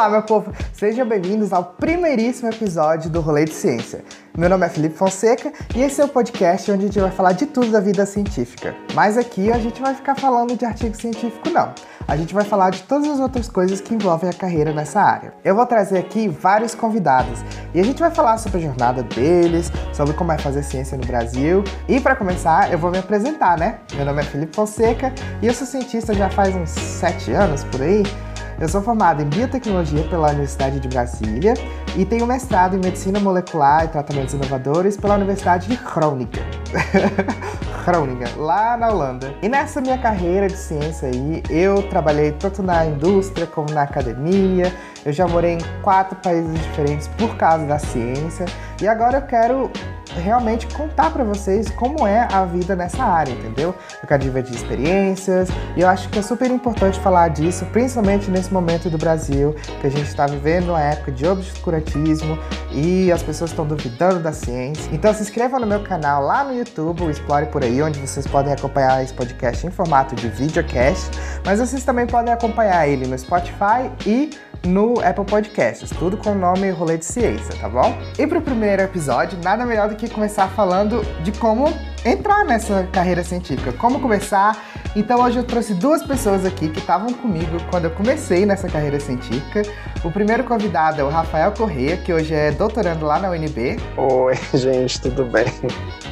Olá, meu povo! Sejam bem-vindos ao primeiríssimo episódio do Rolê de Ciência. Meu nome é Felipe Fonseca e esse é o podcast onde a gente vai falar de tudo da vida científica. Mas aqui a gente vai ficar falando de artigo científico, não. A gente vai falar de todas as outras coisas que envolvem a carreira nessa área. Eu vou trazer aqui vários convidados e a gente vai falar sobre a jornada deles, sobre como é fazer ciência no Brasil. E para começar, eu vou me apresentar, né? Meu nome é Felipe Fonseca e eu sou cientista já faz uns sete anos por aí. Eu sou formado em biotecnologia pela Universidade de Brasília e tenho mestrado em medicina molecular e tratamentos inovadores pela Universidade de Groningen. Groningen, lá na Holanda. E nessa minha carreira de ciência aí, eu trabalhei tanto na indústria como na academia. Eu já morei em quatro países diferentes por causa da ciência. E agora eu quero realmente contar para vocês como é a vida nessa área, entendeu? Eu quero dividir experiências e eu acho que é super importante falar disso, principalmente nesse momento do Brasil, que a gente está vivendo uma época de obscurantismo e as pessoas estão duvidando da ciência. Então se inscreva no meu canal lá no YouTube, Explore por aí, onde vocês podem acompanhar esse podcast em formato de videocast, mas vocês também podem acompanhar ele no Spotify e no Apple Podcasts, tudo com o nome Rolê de Ciência, tá bom? E para o primeiro episódio, nada melhor do que começar falando de como entrar nessa carreira científica, como começar. Então hoje eu trouxe duas pessoas aqui que estavam comigo quando eu comecei nessa carreira científica. O primeiro convidado é o Rafael Corrêa, que hoje é doutorando lá na UNB. Oi, gente, tudo bem?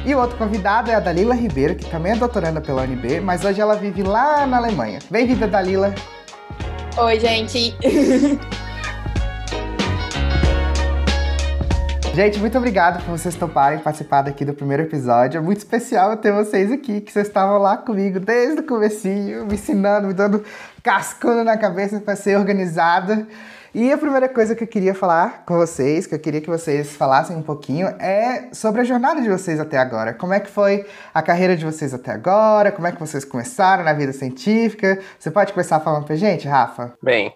E o outro convidado é a Dalila Ribeiro, que também é doutoranda pela UNB, mas hoje ela vive lá na Alemanha. Bem-vinda, Dalila! Oi, gente. Gente, muito obrigado por vocês toparem participar aqui do primeiro episódio. É muito especial ter vocês aqui, que vocês estavam lá comigo desde o comecinho, me ensinando, me dando cascando na cabeça para ser organizada. E a primeira coisa que eu queria falar com vocês, que eu queria que vocês falassem um pouquinho, é sobre a jornada de vocês até agora. Como é que foi a carreira de vocês até agora? Como é que vocês começaram na vida científica? Você pode começar falando pra gente, Rafa? Bem,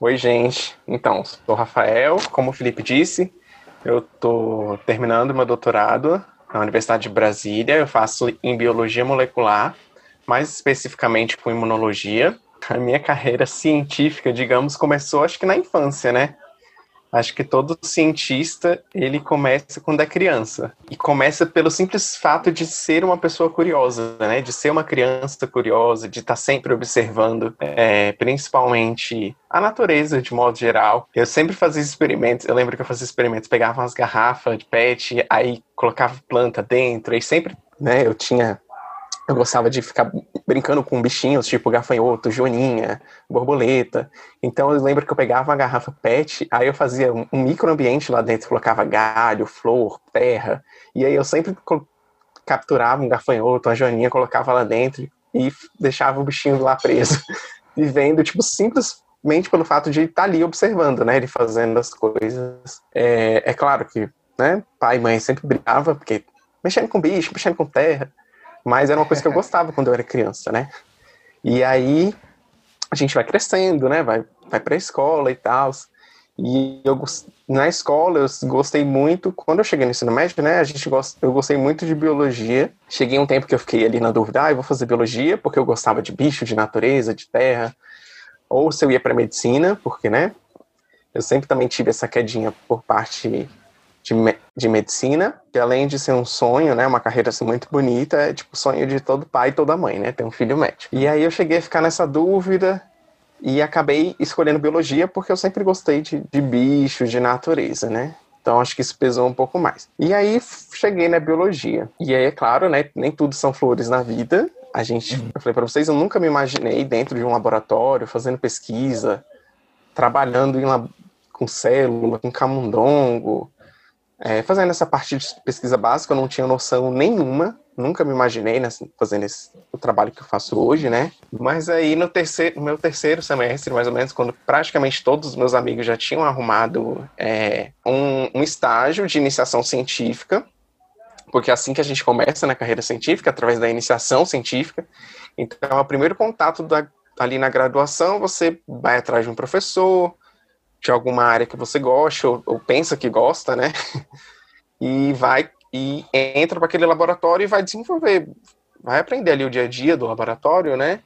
oi gente. Então, sou o Rafael, como o Felipe disse, eu tô terminando meu doutorado na Universidade de Brasília. Eu faço em biologia molecular, mais especificamente com imunologia a minha carreira científica, digamos, começou acho que na infância, né? Acho que todo cientista, ele começa quando é criança. E começa pelo simples fato de ser uma pessoa curiosa, né? De ser uma criança curiosa, de estar sempre observando, é, principalmente a natureza de modo geral. Eu sempre fazia experimentos, eu lembro que eu fazia experimentos, pegava umas garrafas de pet, aí colocava planta dentro, e sempre, né, eu tinha eu gostava de ficar brincando com bichinhos, tipo gafanhoto, joaninha, borboleta. Então eu lembro que eu pegava uma garrafa PET, aí eu fazia um microambiente lá dentro, colocava galho, flor, terra, e aí eu sempre capturava um gafanhoto, uma joaninha, colocava lá dentro e deixava o bichinho lá preso, vivendo, tipo, simplesmente pelo fato de estar ali observando, né, ele fazendo as coisas. É, é claro que, né, pai e mãe sempre brigava, porque mexendo com bicho, mexendo com terra, mas era uma coisa que eu gostava quando eu era criança, né? E aí a gente vai crescendo, né? Vai, vai pra escola e tal. E eu na escola eu gostei muito, quando eu cheguei no ensino médio, né, a gente gost, eu gostei muito de biologia. Cheguei um tempo que eu fiquei ali na dúvida, ah, eu vou fazer biologia porque eu gostava de bicho, de natureza, de terra, ou se eu ia para medicina, porque, né, eu sempre também tive essa quedinha por parte de, me, de medicina, que além de ser um sonho, né, uma carreira assim, muito bonita, é tipo sonho de todo pai e toda mãe, né, ter um filho médico. E aí eu cheguei a ficar nessa dúvida e acabei escolhendo biologia porque eu sempre gostei de, de bichos, de natureza, né. Então acho que isso pesou um pouco mais. E aí cheguei na biologia. E aí, é claro, né, nem tudo são flores na vida. A gente, uhum. eu falei para vocês, eu nunca me imaginei dentro de um laboratório fazendo pesquisa, trabalhando em, com célula, com camundongo, é, fazendo essa parte de pesquisa básica, eu não tinha noção nenhuma, nunca me imaginei né, fazendo esse, o trabalho que eu faço hoje, né? Mas aí no, terceiro, no meu terceiro semestre, mais ou menos, quando praticamente todos os meus amigos já tinham arrumado é, um, um estágio de iniciação científica, porque é assim que a gente começa na carreira científica, através da iniciação científica. Então, o primeiro contato da, ali na graduação, você vai atrás de um professor, de alguma área que você gosta ou, ou pensa que gosta, né? E vai e entra para aquele laboratório e vai desenvolver, vai aprender ali o dia a dia do laboratório, né?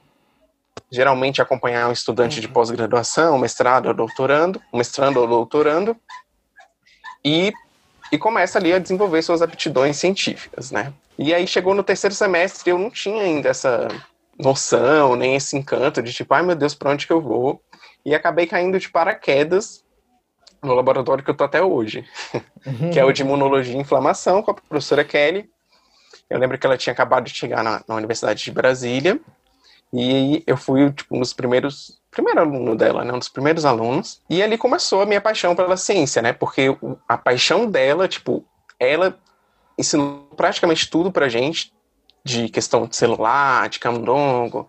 geralmente acompanhar um estudante de pós-graduação, mestrado ou doutorando, mestrando ou doutorando, e, e começa ali a desenvolver suas aptidões científicas, né? E aí chegou no terceiro semestre, eu não tinha ainda essa noção, nem esse encanto de tipo, ai meu Deus, para onde que eu vou? E acabei caindo de paraquedas no laboratório que eu tô até hoje, que é o de imunologia e inflamação, com a professora Kelly. Eu lembro que ela tinha acabado de chegar na, na Universidade de Brasília, e eu fui, tipo, um dos primeiros, primeiro aluno dela, né, um dos primeiros alunos. E ali começou a minha paixão pela ciência, né, porque a paixão dela, tipo, ela ensinou praticamente tudo pra gente, de questão de celular, de camundongo,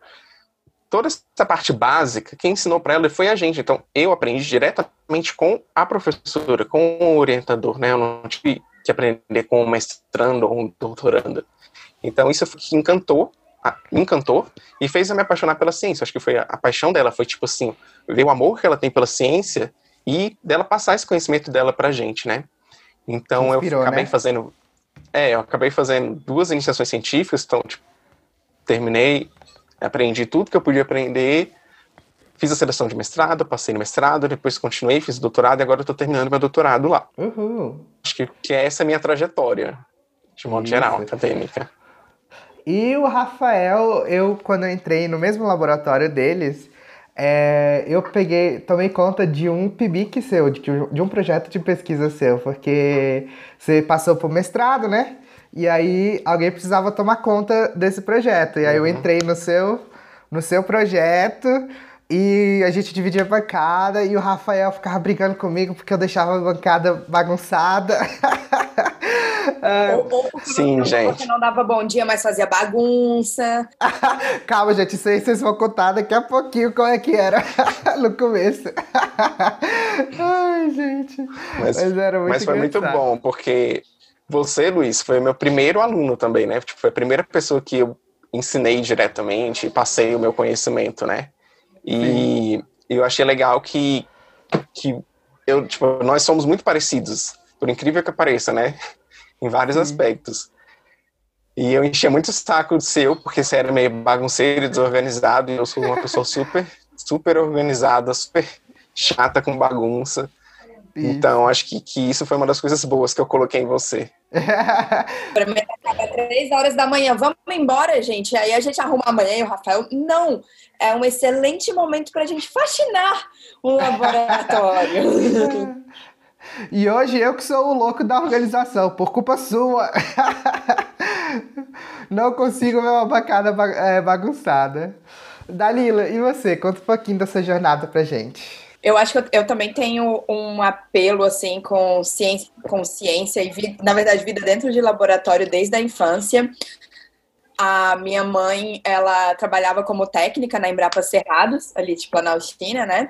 toda essa parte básica, quem ensinou para ela foi a gente. Então, eu aprendi diretamente com a professora, com o orientador, né? Eu não tive que aprender com um mestrando ou um doutorando. Então, isso que encantou me encantou e fez eu me apaixonar pela ciência. Acho que foi a, a, paixão dela, foi tipo assim, ver o amor que ela tem pela ciência e dela passar esse conhecimento dela pra gente, né? Então Inspirou, eu acabei né? fazendo. É, eu acabei fazendo duas iniciações científicas, então, tipo, terminei, aprendi tudo que eu podia aprender, fiz a seleção de mestrado, passei no mestrado, depois continuei, fiz doutorado e agora tô terminando meu doutorado lá. Uhum. Acho que, que essa é a minha trajetória, de modo Isso. geral, acadêmica. E o Rafael, eu quando eu entrei no mesmo laboratório deles, é, eu peguei, tomei conta de um PIBIC seu, de, de um projeto de pesquisa seu, porque você passou por mestrado, né? E aí alguém precisava tomar conta desse projeto. E aí eu uhum. entrei no seu, no seu projeto e a gente dividia a bancada e o Rafael ficava brigando comigo porque eu deixava a bancada bagunçada. ou, ou Sim, não, gente. Porque não dava bom dia, mas fazia bagunça. Calma, gente, isso aí vocês vão contar daqui a pouquinho como é que era no começo. Ai, gente. Mas, mas era muito Mas foi engraçado. muito bom, porque você, Luiz, foi meu primeiro aluno também, né? Tipo, foi a primeira pessoa que eu ensinei diretamente, passei o meu conhecimento, né? E Sim. eu achei legal que, que eu, tipo, nós somos muito parecidos, por incrível que pareça, né? em vários Sim. aspectos. E eu enchia muito o saco seu, porque você era meio bagunceiro e desorganizado, e eu sou uma pessoa super, super organizada, super chata com bagunça. Isso. Então, acho que, que isso foi uma das coisas boas que eu coloquei em você. Para mim, acaba três horas da manhã. Vamos embora, gente. Aí a gente arruma amanhã e o Rafael. Não! É um excelente momento para a gente fascinar um laboratório. E hoje eu que sou o louco da organização, por culpa sua. Não consigo ver uma bancada é, bagunçada. Dalila, e você? Conta um pouquinho dessa jornada pra gente. Eu acho que eu, eu, também tenho um apelo assim com ciência, com ciência e vida, na verdade vida dentro de laboratório desde a infância. A minha mãe, ela trabalhava como técnica na Embrapa Cerrados, ali de Planaltina, né?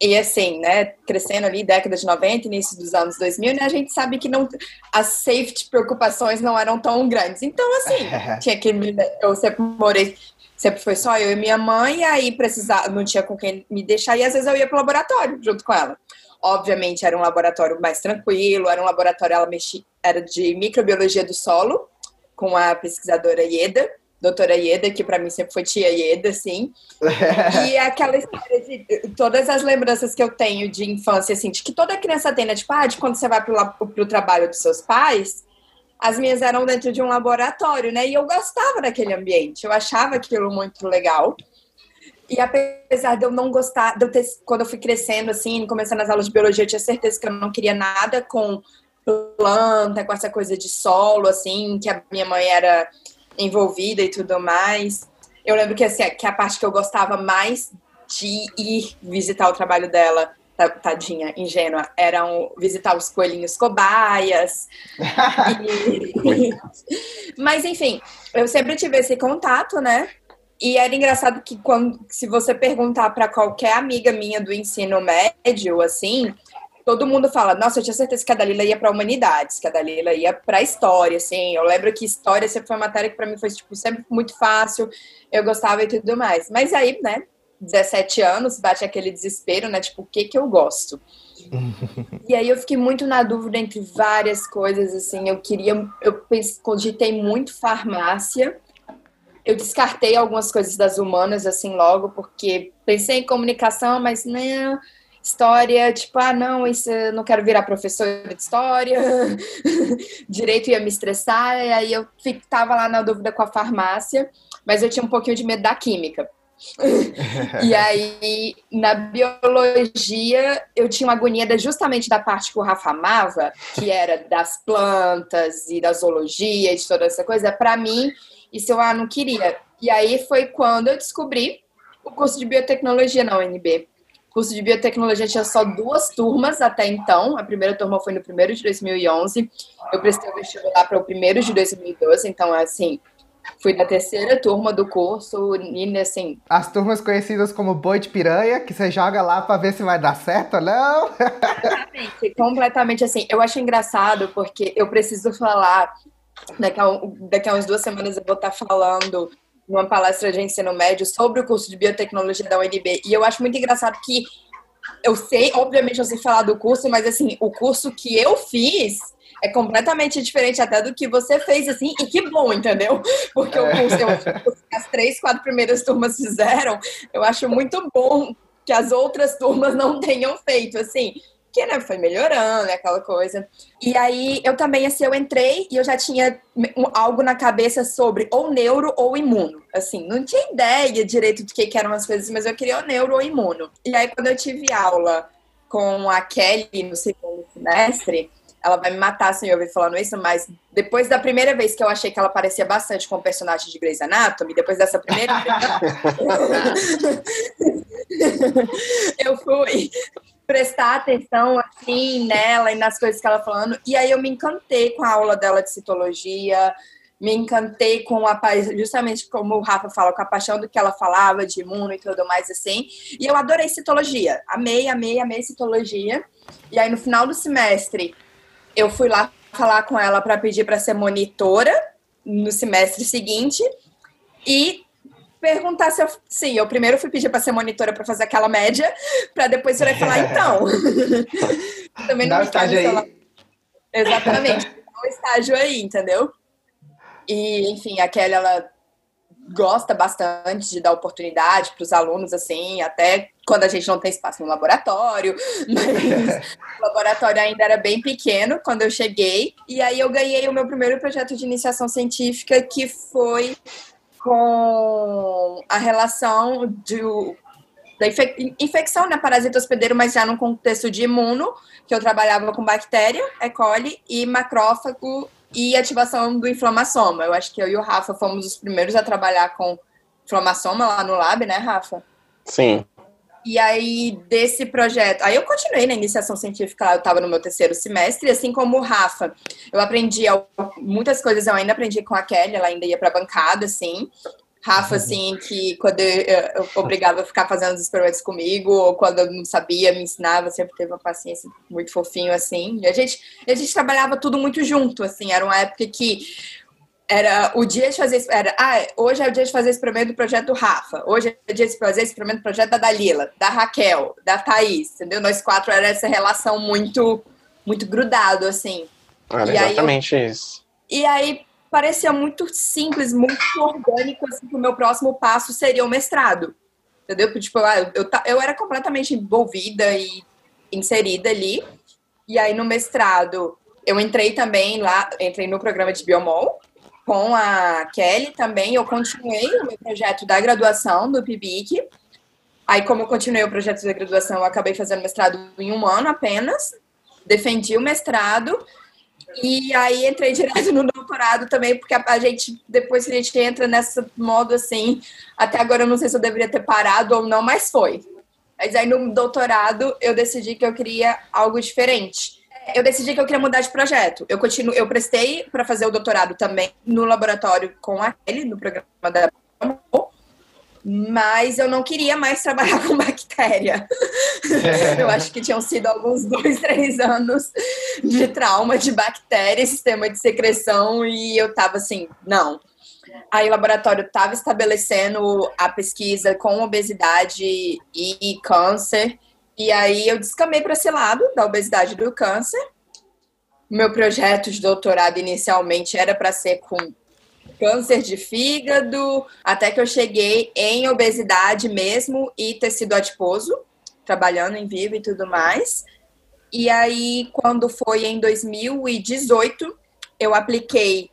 E assim, né, crescendo ali, década de 90, início dos anos 2000, né, a gente sabe que não, as safety preocupações não eram tão grandes. Então, assim, tinha que me, eu sempre morei, sempre foi só eu e minha mãe, e aí precisava, não tinha com quem me deixar, e às vezes eu ia pro laboratório junto com ela. Obviamente era um laboratório mais tranquilo, era um laboratório, ela mexia, era de microbiologia do solo, com a pesquisadora Ieda, doutora Ieda, que para mim sempre foi tia Ieda, assim. e aquela história de todas as lembranças que eu tenho de infância, assim, de que toda criança tem, né? Tipo, ah, de quando você vai pro, pro trabalho dos seus pais, as minhas eram dentro de um laboratório, né? E eu gostava daquele ambiente, eu achava aquilo muito legal. E apesar de eu não gostar, de eu ter, quando eu fui crescendo, assim, começando as aulas de biologia, eu tinha certeza que eu não queria nada com planta, com essa coisa de solo, assim, que a minha mãe era envolvida e tudo mais. Eu lembro que, assim, que a parte que eu gostava mais de ir visitar o trabalho dela, tadinha, ingênua, eram visitar os coelhinhos cobaias. e... Mas, enfim, eu sempre tive esse contato, né? E era engraçado que quando, se você perguntar para qualquer amiga minha do ensino médio, assim, todo mundo fala, nossa, eu tinha certeza que a Dalila ia para humanidades, que a Dalila ia para história, assim. Eu lembro que história sempre foi uma matéria que para mim foi tipo sempre muito fácil, eu gostava e tudo mais. Mas aí, né, 17 anos, bate aquele desespero, né, tipo, o que que eu gosto? e aí eu fiquei muito na dúvida entre várias coisas, assim, eu queria, eu cogitei muito farmácia, eu descartei algumas coisas das humanas, assim, logo, porque pensei em comunicação, mas não, história, tipo, ah, não, isso eu não quero virar professora de história, direito ia me estressar, e aí eu tava lá na dúvida com a farmácia, mas eu tinha um pouquinho de medo da química. E aí, na biologia, eu tinha uma agonia justamente da parte que o Rafa amava, que era das plantas e da zoologia e de toda essa coisa. Para mim, isso eu ah, não queria. E aí foi quando eu descobri o curso de biotecnologia na UNB. O curso de biotecnologia tinha só duas turmas até então. A primeira turma foi no primeiro de 2011. Eu prestei o vestibular para o primeiro de 2012. Então, assim, Fui da terceira turma do curso e assim. As turmas conhecidas como boi de piranha, que você joga lá para ver se vai dar certo ou não. Completamente, completamente assim. Eu acho engraçado porque eu preciso falar. Daqui a, daqui a umas duas semanas eu vou estar falando numa palestra de ensino médio sobre o curso de biotecnologia da UNB. E eu acho muito engraçado que eu sei, obviamente eu sei falar do curso, mas assim, o curso que eu fiz é completamente diferente até do que você fez, assim, e que bom, entendeu? Porque o curso, eu, as três, quatro primeiras turmas fizeram, eu acho muito bom que as outras turmas não tenham feito, assim, que né, foi melhorando, aquela coisa. E aí eu também, assim, eu entrei e eu já tinha algo na cabeça sobre ou neuro ou imuno. Assim, não tinha ideia direito do que, que eram as coisas, mas eu queria o neuro ou imuno. E aí quando eu tive aula com a Kelly no segundo semestre, ela vai me matar se eu ouvir falando isso, mas depois da primeira vez que eu achei que ela parecia bastante com o personagem de Grey's Anatomy, depois dessa primeira eu fui prestar atenção assim nela e nas coisas que ela falando, e aí eu me encantei com a aula dela de citologia, me encantei com a justamente como o Rafa fala, com a paixão do que ela falava de imuno e tudo mais assim. E eu adorei citologia. Amei, amei, amei citologia. E aí no final do semestre, eu fui lá falar com ela para pedir para ser monitora no semestre seguinte e perguntar se eu. Sim, eu primeiro fui pedir para ser monitora para fazer aquela média, para depois você falar, então. Também não Dá estágio aí. Exatamente. um estágio aí, entendeu? E, enfim, a Kelly, ela gosta bastante de dar oportunidade para os alunos, assim, até quando a gente não tem espaço no laboratório, mas o laboratório ainda era bem pequeno quando eu cheguei, e aí eu ganhei o meu primeiro projeto de iniciação científica, que foi com a relação de, da infecção, né, parasita hospedeiro, mas já no contexto de imuno, que eu trabalhava com bactéria, E. coli e macrófago e ativação do inflamassoma. Eu acho que eu e o Rafa fomos os primeiros a trabalhar com inflamassoma lá no lab, né, Rafa? Sim. E aí, desse projeto. Aí eu continuei na iniciação científica, eu estava no meu terceiro semestre, assim como o Rafa. Eu aprendi muitas coisas, eu ainda aprendi com a Kelly, ela ainda ia para bancada, assim. Rafa, uhum. assim, que quando eu, eu obrigava a ficar fazendo os experimentos comigo, ou quando eu não sabia, me ensinava, sempre teve uma paciência muito fofinho, assim. E a gente, a gente trabalhava tudo muito junto, assim. Era uma época que era o dia de fazer. Era, ah, hoje é o dia de fazer experimento do projeto do Rafa. Hoje é o dia de fazer experimento do projeto da Dalila, da Raquel, da Thaís, entendeu? Nós quatro era essa relação muito, muito grudado, assim. Era e exatamente eu, isso. E aí parecia muito simples, muito orgânico, assim, que o meu próximo passo seria o mestrado. Entendeu? Tipo, ah, eu, eu, eu era completamente envolvida e inserida ali. E aí no mestrado eu entrei também lá, entrei no programa de Biomol, com a Kelly também, eu continuei o meu projeto da graduação do PIBIC. Aí, como eu continuei o projeto da graduação, eu acabei fazendo mestrado em um ano apenas. Defendi o mestrado. E aí entrei direto no doutorado também, porque a, gente, depois que a gente entra nessa modo assim, até agora eu não sei se eu deveria ter parado ou não, mas foi. Mas aí no doutorado eu decidi que eu queria algo diferente eu decidi que eu queria mudar de projeto. Eu continuo, eu prestei para fazer o doutorado também no laboratório com a ele, no programa da mas eu não queria mais trabalhar com bactéria. É. eu acho que tinham sido alguns dois, três anos de trauma de bactéria, sistema de secreção, e eu tava assim, não. Aí o laboratório estava estabelecendo a pesquisa com obesidade e câncer, e aí eu descamei para esse lado da obesidade e do câncer. Meu projeto de doutorado inicialmente era para ser com câncer de fígado, até que eu cheguei em obesidade mesmo e tecido adiposo, trabalhando em vivo e tudo mais. E aí, quando foi em 2018, eu apliquei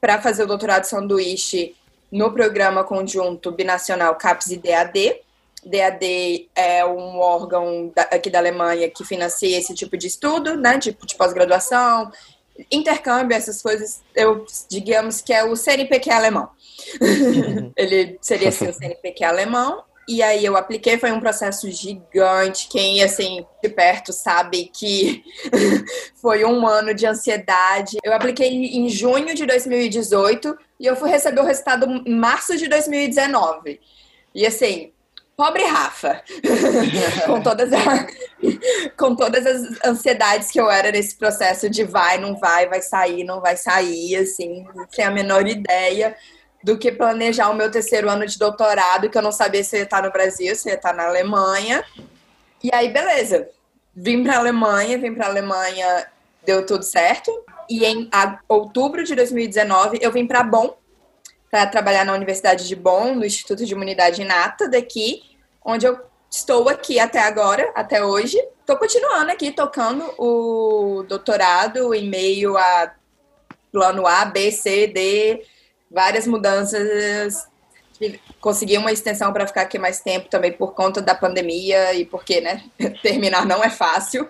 para fazer o doutorado sanduíche no programa conjunto binacional CAPES e DAD. DAD é um órgão aqui da Alemanha que financia esse tipo de estudo, né, tipo de pós-graduação, intercâmbio, essas coisas, eu digamos que é o CNPq alemão. Ele seria assim o CNPq alemão. E aí eu apliquei, foi um processo gigante. Quem assim de perto sabe que foi um ano de ansiedade. Eu apliquei em junho de 2018 e eu fui receber o resultado em março de 2019. E assim, pobre Rafa, com, todas a, com todas as ansiedades que eu era nesse processo de vai, não vai, vai sair, não vai sair, assim, sem a menor ideia do que planejar o meu terceiro ano de doutorado, que eu não sabia se ia estar no Brasil, se ia estar na Alemanha. E aí, beleza. Vim para a Alemanha, vim para a Alemanha, deu tudo certo. E em outubro de 2019, eu vim para Bonn, para trabalhar na Universidade de Bonn, no Instituto de Imunidade Inata daqui, onde eu estou aqui até agora, até hoje. Estou continuando aqui tocando o doutorado em meio a plano A, B, C, D, várias mudanças. Consegui uma extensão para ficar aqui mais tempo também por conta da pandemia e porque, né, terminar não é fácil.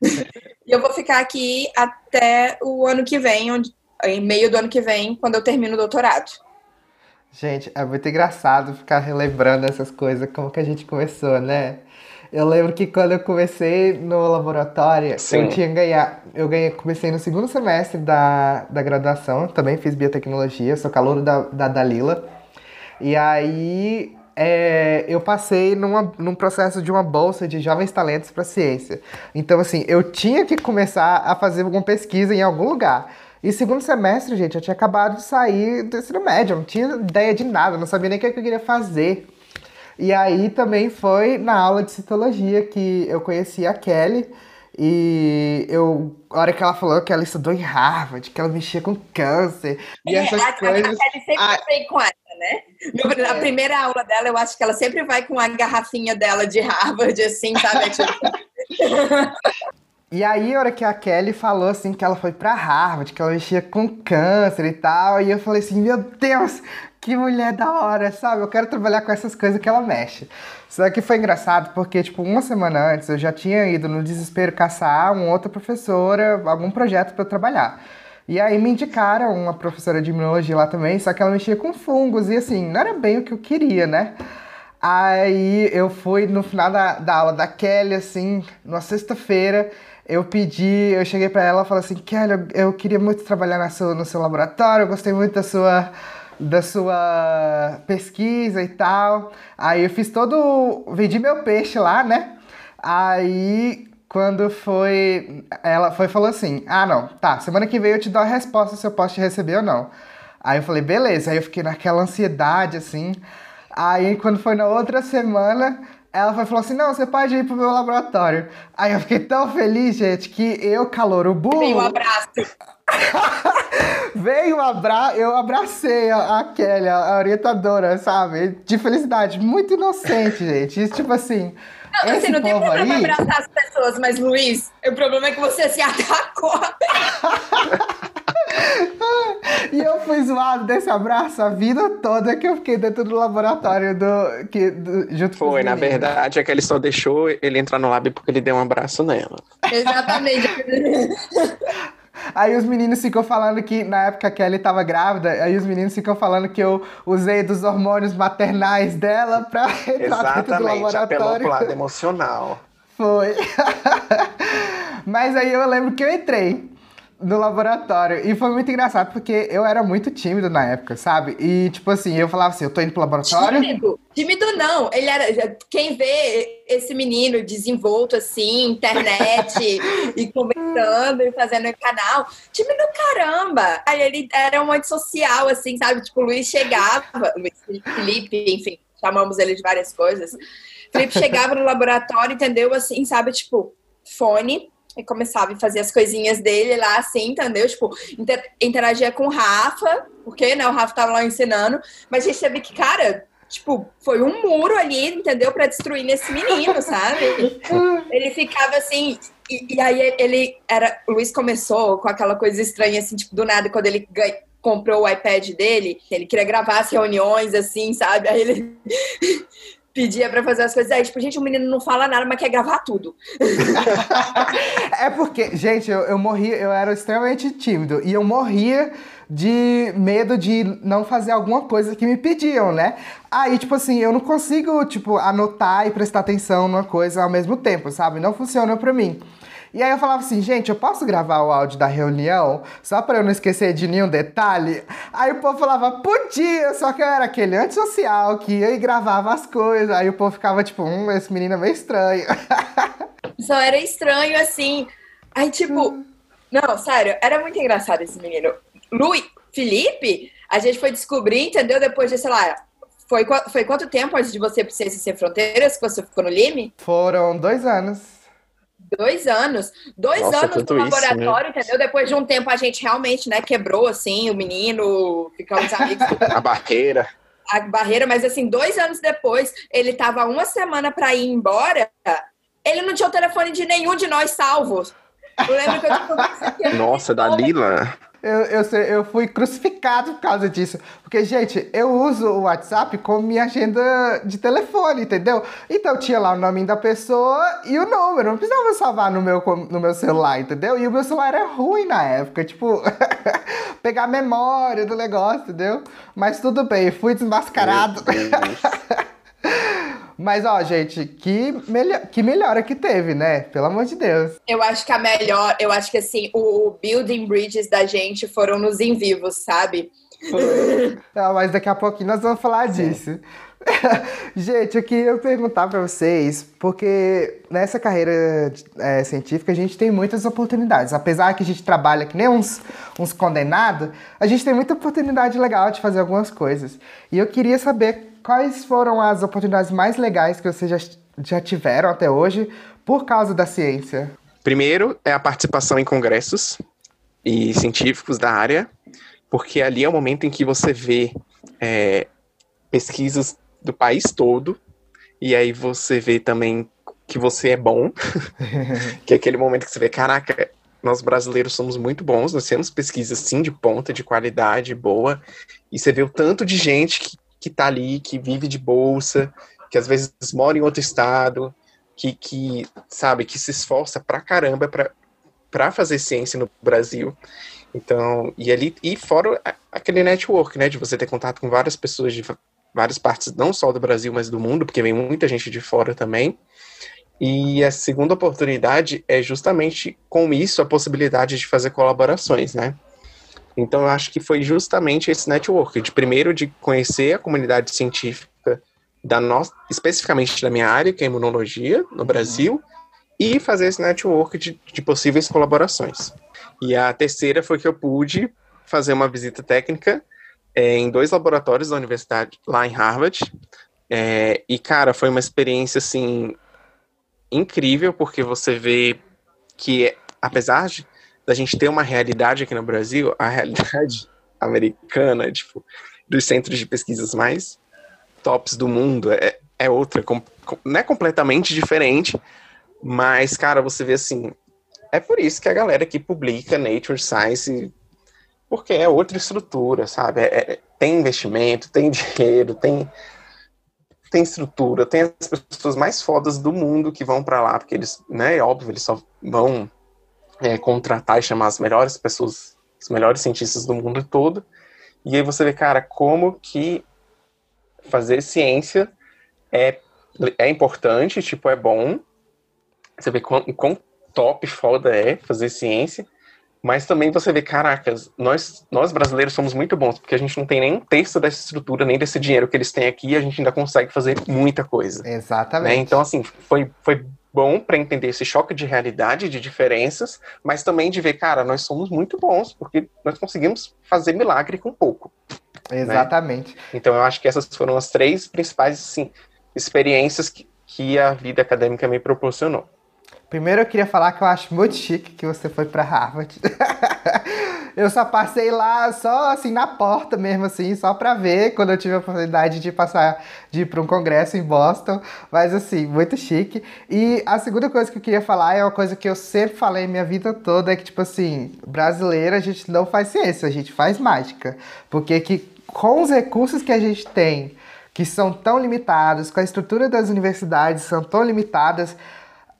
e eu vou ficar aqui até o ano que vem, onde, em meio do ano que vem, quando eu termino o doutorado. Gente, é muito engraçado ficar relembrando essas coisas, como que a gente começou, né? Eu lembro que quando eu comecei no laboratório, Sim. eu tinha ganhado. Eu ganhei, comecei no segundo semestre da, da graduação, também fiz biotecnologia, sou calouro da, da Dalila. E aí é, eu passei numa, num processo de uma bolsa de jovens talentos para ciência. Então, assim, eu tinha que começar a fazer alguma pesquisa em algum lugar. E segundo semestre, gente, eu tinha acabado de sair do ensino médio, não tinha ideia de nada, não sabia nem o que eu queria fazer. E aí também foi na aula de citologia que eu conheci a Kelly. E eu, a hora que ela falou que ela estudou em Harvard, que ela mexia com câncer. E é, essas a, coisas. A Kelly sempre a... foi com ela, né? No, na é. primeira aula dela, eu acho que ela sempre vai com a garrafinha dela de Harvard, assim, sabe? E aí, a hora que a Kelly falou assim que ela foi pra Harvard, que ela mexia com câncer e tal, e eu falei assim, meu Deus, que mulher da hora, sabe? Eu quero trabalhar com essas coisas que ela mexe. Só que foi engraçado porque, tipo, uma semana antes eu já tinha ido no desespero caçar uma outra professora, algum projeto para trabalhar. E aí me indicaram uma professora de imunologia lá também, só que ela mexia com fungos e assim, não era bem o que eu queria, né? Aí eu fui no final da, da aula da Kelly, assim, numa sexta-feira, eu pedi, eu cheguei para ela e falei assim, Kelly, eu, eu, queria muito trabalhar na sua, no seu laboratório, eu gostei muito da sua, da sua pesquisa e tal. Aí eu fiz todo, vendi meu peixe lá, né? Aí quando foi, ela foi falou assim, ah não, tá, semana que vem eu te dou a resposta se eu posso te receber ou não. Aí eu falei, beleza. Aí eu fiquei naquela ansiedade, assim. Aí quando foi na outra semana, ela foi, falou assim: não, você pode ir pro meu laboratório. Aí eu fiquei tão feliz, gente, que eu, calor, o burro. Veio um abraço. Veio um abraço, eu abracei a, a Kelly, a, orientadora, sabe? De felicidade, muito inocente, gente. Isso, tipo assim. Não, você não tem problema aí... abraçar as pessoas, mas Luiz, o problema é que você se atacou. e eu fui zoado desse abraço a vida toda que eu fiquei dentro do laboratório do, que, do, junto Foi, com Foi, na verdade, é que ele só deixou ele entrar no lab porque ele deu um abraço nela. Exatamente. Aí os meninos ficam falando que na época que a Kelly tava grávida, aí os meninos ficam falando que eu usei dos hormônios maternais dela pra entrar dentro do laboratório. Apelou pro lado emocional. Foi. Mas aí eu lembro que eu entrei no laboratório. E foi muito engraçado, porque eu era muito tímido na época, sabe? E, tipo assim, eu falava assim, eu tô indo pro laboratório. Tímido? Tímido não. Ele era. Quem vê esse menino desenvolto, assim, internet, e conversando, e fazendo canal, tímido caramba. Aí ele era um antissocial, assim, sabe? Tipo, o Luiz chegava, Luiz Felipe, enfim, chamamos ele de várias coisas. Felipe chegava no laboratório, entendeu? Assim, sabe? Tipo, fone e começava a fazer as coisinhas dele lá, assim, entendeu? Tipo, inter interagia com o Rafa, porque, né, o Rafa tava lá ensinando, mas a gente teve que, cara, tipo, foi um muro ali, entendeu? Para destruir nesse menino, sabe? ele ficava assim, e, e, aí ele era. O Luiz começou com aquela coisa estranha, assim, tipo, do nada, quando ele ganha, comprou o iPad dele, ele queria gravar as reuniões, assim, sabe? Aí ele pedia para fazer as coisas. Aí, tipo, gente, o menino não fala nada, mas quer gravar tudo. é porque, gente, eu, eu morria, eu era extremamente tímido e eu morria de medo de não fazer alguma coisa que me pediam, né? Aí, tipo assim, eu não consigo, tipo, anotar e prestar atenção numa coisa ao mesmo tempo, sabe? Não funciona para mim. E aí eu falava assim, gente, eu posso gravar o áudio da reunião só para eu não esquecer de nenhum detalhe? Aí o povo falava, podia, só que eu era aquele antissocial que ia e gravava as coisas. Aí o povo ficava tipo, hum, esse menino é meio estranho. Só era estranho assim. Aí, tipo, não, sério, era muito engraçado esse menino. Luiz, Felipe, a gente foi descobrir, entendeu? Depois de, sei lá, foi, foi quanto tempo antes de você ser Sem Fronteiras que você ficou no Lime? Foram dois anos. Dois anos. Dois Nossa, anos no laboratório, isso, né? entendeu? Depois de um tempo a gente realmente, né, quebrou, assim, o menino, ficamos amigos. a barreira. A barreira, mas assim, dois anos depois, ele tava uma semana para ir embora, ele não tinha o telefone de nenhum de nós salvos. Eu lembro que eu tipo, Nossa, da Lila? Eu, eu, eu fui crucificado por causa disso. Porque, gente, eu uso o WhatsApp como minha agenda de telefone, entendeu? Então tinha lá o nome da pessoa e o número. Não precisava salvar no meu, no meu celular, entendeu? E o meu celular era ruim na época. Tipo, pegar a memória do negócio, entendeu? Mas tudo bem, fui desmascarado. Mas, ó, gente, que, melhor, que melhora que teve, né? Pelo amor de Deus. Eu acho que a melhor, eu acho que assim, o building bridges da gente foram nos em vivos, sabe? Não, mas daqui a pouquinho nós vamos falar disso. gente, eu queria perguntar para vocês, porque nessa carreira é, científica a gente tem muitas oportunidades. Apesar que a gente trabalha que nem uns, uns condenados, a gente tem muita oportunidade legal de fazer algumas coisas. E eu queria saber quais foram as oportunidades mais legais que vocês já, já tiveram até hoje por causa da ciência? Primeiro é a participação em congressos e científicos da área, porque ali é o momento em que você vê é, pesquisas do país todo, e aí você vê também que você é bom, que é aquele momento que você vê, caraca, nós brasileiros somos muito bons, nós temos pesquisas sim de ponta, de qualidade boa, e você vê o tanto de gente que que está ali, que vive de bolsa, que às vezes mora em outro estado, que, que sabe, que se esforça pra caramba para fazer ciência no Brasil. Então, e ali, e fora aquele network, né, de você ter contato com várias pessoas de várias partes, não só do Brasil, mas do mundo, porque vem muita gente de fora também. E a segunda oportunidade é justamente com isso a possibilidade de fazer colaborações, né? Então eu acho que foi justamente esse network, de primeiro de conhecer a comunidade científica da nossa, especificamente da minha área, que é imunologia, no Brasil, e fazer esse network de, de possíveis colaborações. E a terceira foi que eu pude fazer uma visita técnica é, em dois laboratórios da universidade lá em Harvard. É, e, cara, foi uma experiência, assim, incrível, porque você vê que, apesar de da gente ter uma realidade aqui no Brasil, a realidade americana, tipo, dos centros de pesquisas mais tops do mundo é, é outra, com, não é completamente diferente, mas, cara, você vê assim, é por isso que a galera que publica Nature Science, porque é outra estrutura, sabe? É, é, tem investimento, tem dinheiro, tem tem estrutura, tem as pessoas mais fodas do mundo que vão para lá, porque eles, né, é óbvio, eles só vão é, contratar e chamar as melhores pessoas, os melhores cientistas do mundo todo. E aí você vê, cara, como que fazer ciência é, é importante, tipo, é bom. Você vê quão, quão top, foda é fazer ciência. Mas também você vê, caracas, nós, nós brasileiros somos muito bons, porque a gente não tem nem um terço dessa estrutura, nem desse dinheiro que eles têm aqui, e a gente ainda consegue fazer muita coisa. Exatamente. Né? Então, assim, foi, foi bom para entender esse choque de realidade, de diferenças, mas também de ver, cara, nós somos muito bons, porque nós conseguimos fazer milagre com pouco. Né? Exatamente. Né? Então eu acho que essas foram as três principais assim, experiências que, que a vida acadêmica me proporcionou. Primeiro eu queria falar que eu acho muito chique que você foi para Harvard. eu só passei lá só assim na porta mesmo assim, só para ver quando eu tive a oportunidade de passar de ir para um congresso em Boston, mas assim, muito chique. E a segunda coisa que eu queria falar é uma coisa que eu sempre falei minha vida toda, é que tipo assim, brasileira a gente não faz ciência, a gente faz mágica, porque que com os recursos que a gente tem, que são tão limitados, com a estrutura das universidades são tão limitadas,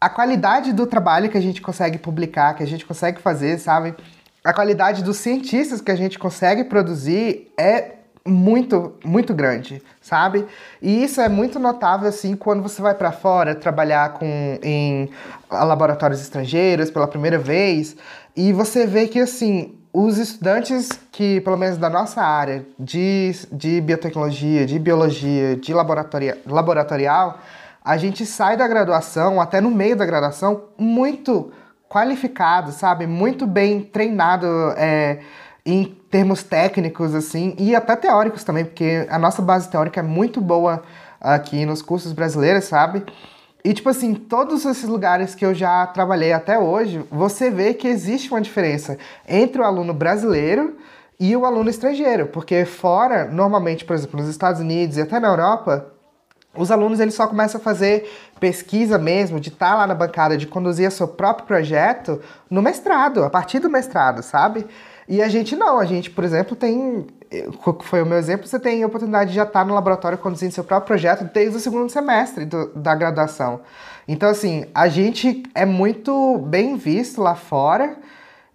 a qualidade do trabalho que a gente consegue publicar, que a gente consegue fazer, sabe? A qualidade dos cientistas que a gente consegue produzir é muito, muito grande, sabe? E isso é muito notável assim quando você vai para fora trabalhar com em laboratórios estrangeiros pela primeira vez e você vê que assim os estudantes que, pelo menos da nossa área de, de biotecnologia, de biologia, de laboratorial, laboratorial a gente sai da graduação, até no meio da graduação, muito qualificado, sabe? Muito bem treinado é, em termos técnicos, assim, e até teóricos também, porque a nossa base teórica é muito boa aqui nos cursos brasileiros, sabe? E, tipo assim, todos esses lugares que eu já trabalhei até hoje, você vê que existe uma diferença entre o aluno brasileiro e o aluno estrangeiro, porque fora, normalmente, por exemplo, nos Estados Unidos e até na Europa, os alunos eles só começam a fazer pesquisa mesmo, de estar tá lá na bancada, de conduzir seu próprio projeto no mestrado, a partir do mestrado, sabe? E a gente não, a gente, por exemplo, tem. Foi o meu exemplo, você tem a oportunidade de já estar tá no laboratório conduzindo seu próprio projeto desde o segundo semestre do, da graduação. Então, assim, a gente é muito bem visto lá fora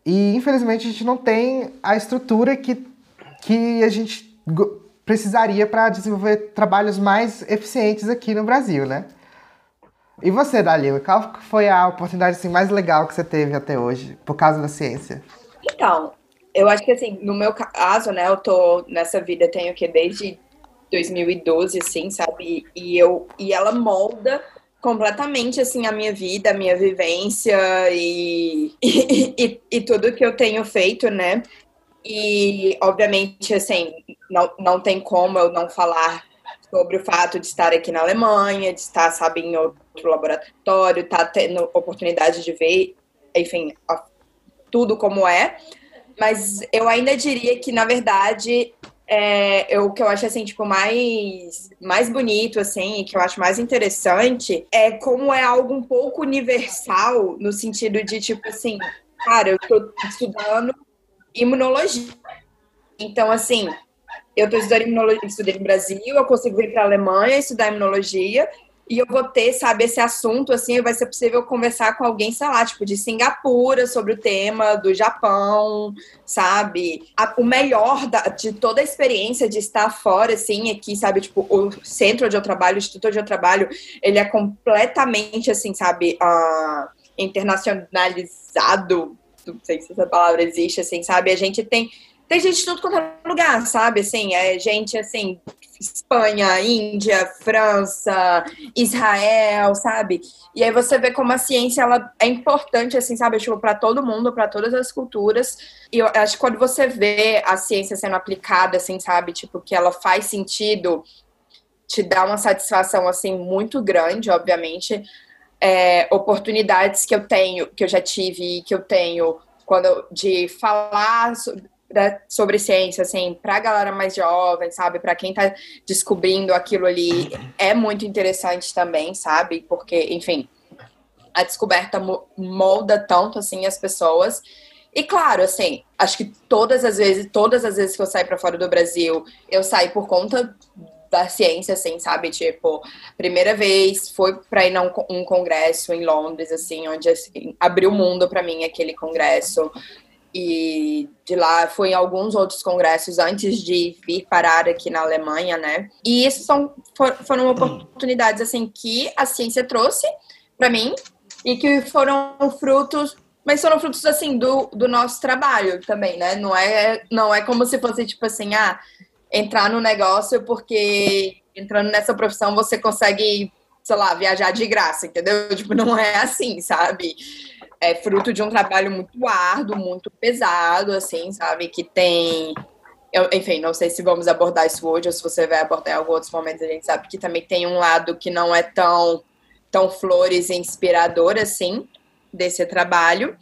e, infelizmente, a gente não tem a estrutura que, que a gente precisaria para desenvolver trabalhos mais eficientes aqui no Brasil, né? E você, Dalila, qual foi a oportunidade assim, mais legal que você teve até hoje, por causa da ciência? Então, eu acho que assim, no meu caso, né, eu tô nessa vida, tenho que desde 2012, assim, sabe? E eu e ela molda completamente assim a minha vida, a minha vivência e, e, e, e tudo que eu tenho feito, né? E, obviamente, assim, não, não tem como eu não falar sobre o fato de estar aqui na Alemanha, de estar, sabe, em outro laboratório, estar tá tendo oportunidade de ver, enfim, tudo como é. Mas eu ainda diria que, na verdade, é, eu, o que eu acho, assim, tipo, mais, mais bonito, assim, e que eu acho mais interessante é como é algo um pouco universal, no sentido de, tipo, assim, cara, eu tô estudando imunologia. Então, assim, eu estou estudando imunologia, estudei no Brasil, eu consigo vir para a Alemanha estudar imunologia, e eu vou ter, sabe, esse assunto, assim, vai ser possível conversar com alguém, sei lá, tipo, de Singapura, sobre o tema do Japão, sabe? A, o melhor da, de toda a experiência de estar fora, assim, aqui, sabe, tipo, o centro onde eu trabalho, o instituto onde eu trabalho, ele é completamente, assim, sabe, uh, internacionalizado, não sei se essa palavra existe, assim, sabe? A gente tem. Tem gente de tudo quanto é lugar, sabe? Assim, é gente assim, Espanha, Índia, França, Israel, sabe? E aí você vê como a ciência ela é importante, assim, sabe? Tipo, para todo mundo, para todas as culturas. E eu acho que quando você vê a ciência sendo aplicada, assim, sabe? Tipo, que ela faz sentido, te dá uma satisfação, assim, muito grande, obviamente é, oportunidades que eu tenho, que eu já tive, que eu tenho quando de falar sobre, sobre ciência, assim, para a galera mais jovem, sabe, para quem está descobrindo aquilo ali, é muito interessante também, sabe, porque, enfim, a descoberta molda tanto assim as pessoas. E claro, assim, acho que todas as vezes, todas as vezes que eu saio para fora do Brasil, eu saio por conta da ciência, assim, sabe? Tipo, primeira vez foi para ir num um congresso em Londres, assim, onde assim, abriu o mundo para mim aquele congresso. E de lá foi em alguns outros congressos antes de vir parar aqui na Alemanha, né? E isso são, foram oportunidades, assim, que a ciência trouxe para mim e que foram frutos mas foram frutos assim do, do nosso trabalho também, né? Não é não é como se fosse tipo assim, ah, entrar no negócio porque entrando nessa profissão você consegue, sei lá, viajar de graça, entendeu? Tipo, não é assim, sabe? É fruto de um trabalho muito árduo, muito pesado, assim, sabe? Que tem. Eu, enfim, não sei se vamos abordar isso hoje ou se você vai abordar em alguns outros momentos. A gente sabe que também tem um lado que não é tão, tão flores e inspirador assim. desse trabalho.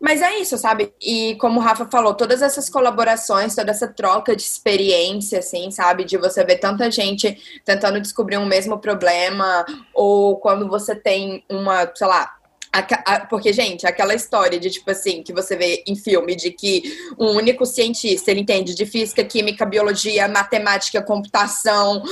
Mas é isso, sabe? E como o Rafa falou, todas essas colaborações, toda essa troca de experiência, assim, sabe? De você ver tanta gente tentando descobrir um mesmo problema, ou quando você tem uma, sei lá, porque, gente, aquela história de, tipo assim, que você vê em filme, de que um único cientista, ele entende de física, química, biologia, matemática, computação,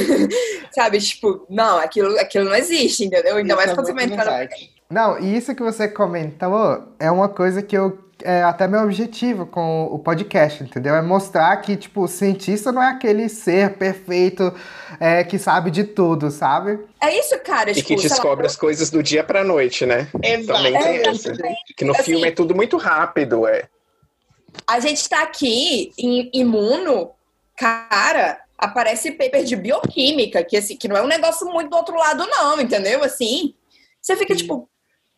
sabe? Tipo, não, aquilo, aquilo não existe, entendeu? Ainda mais é quando você vai entrar no... Não, e isso que você comentou é uma coisa que eu é até meu objetivo com o podcast, entendeu? É mostrar que, tipo, o cientista não é aquele ser perfeito é, que sabe de tudo, sabe? É isso, cara. E tipo, que descobre lá, as coisas do dia pra noite, né? Exato. Também tem é, isso. Que no assim, filme é tudo muito rápido, é. A gente tá aqui em imuno, cara, aparece paper de bioquímica, que assim, que não é um negócio muito do outro lado, não, entendeu? Assim, você fica, tipo,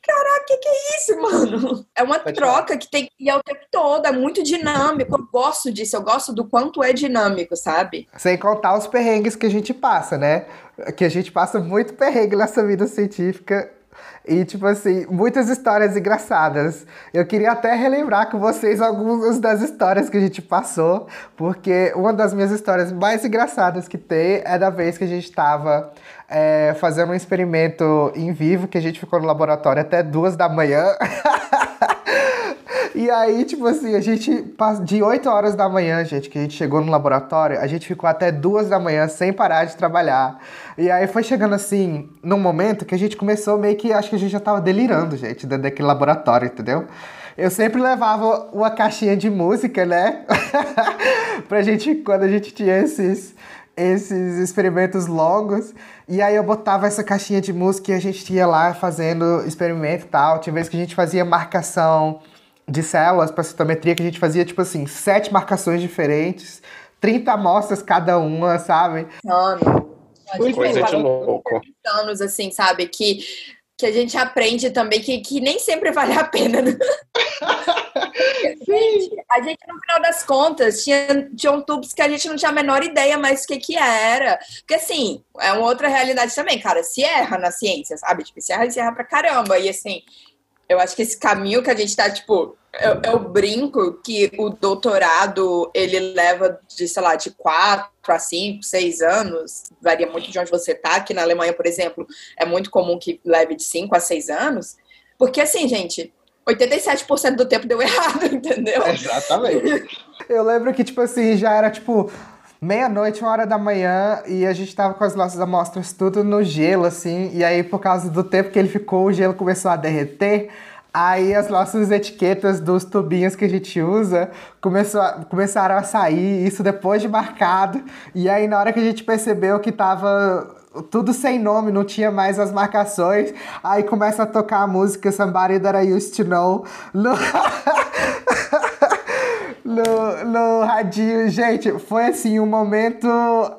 caraca, o que, que é isso, mano? É uma Pode troca que tem que ir ao tempo todo, é muito dinâmico. Eu gosto disso, eu gosto do quanto é dinâmico, sabe? Sem contar os perrengues que a gente passa, né? Que a gente passa muito perrengue nessa vida científica e, tipo assim, muitas histórias engraçadas. Eu queria até relembrar com vocês algumas das histórias que a gente passou, porque uma das minhas histórias mais engraçadas que tem é da vez que a gente estava é, fazendo um experimento em vivo, que a gente ficou no laboratório até duas da manhã. E aí, tipo assim, a gente, de 8 horas da manhã, gente, que a gente chegou no laboratório, a gente ficou até 2 da manhã sem parar de trabalhar. E aí foi chegando assim, num momento que a gente começou meio que, acho que a gente já tava delirando, gente, dentro daquele laboratório, entendeu? Eu sempre levava uma caixinha de música, né? pra gente, quando a gente tinha esses, esses experimentos longos. E aí eu botava essa caixinha de música e a gente ia lá fazendo experimento e tal. Tinha vezes que a gente fazia marcação de células para citometria que a gente fazia, tipo assim, sete marcações diferentes, 30 amostras cada uma, sabe? Mano, coisa de louco. anos, assim, sabe? Que, que a gente aprende também que, que nem sempre vale a pena. Né? a gente, no final das contas, tinha, tinha um tubos que a gente não tinha a menor ideia mais do que que era. Porque, assim, é uma outra realidade também, cara. Se erra na ciência, sabe? Tipo, se erra, se erra pra caramba. E, assim, eu acho que esse caminho que a gente tá, tipo, eu, eu, brinco que o doutorado ele leva de, sei lá, de quatro a cinco, seis anos, varia muito de onde você tá. Aqui na Alemanha, por exemplo, é muito comum que leve de cinco a seis anos, porque assim, gente, 87% do tempo deu errado, entendeu? Exatamente. eu lembro que, tipo assim, já era tipo meia-noite, uma hora da manhã, e a gente tava com as nossas amostras tudo no gelo, assim, e aí por causa do tempo que ele ficou, o gelo começou a derreter. Aí as nossas etiquetas dos tubinhos que a gente usa começou a, começaram a sair, isso depois de marcado. E aí na hora que a gente percebeu que tava tudo sem nome, não tinha mais as marcações, aí começa a tocar a música Somebody That I Used To Know. No... no, no radinho. Gente, foi assim, um momento,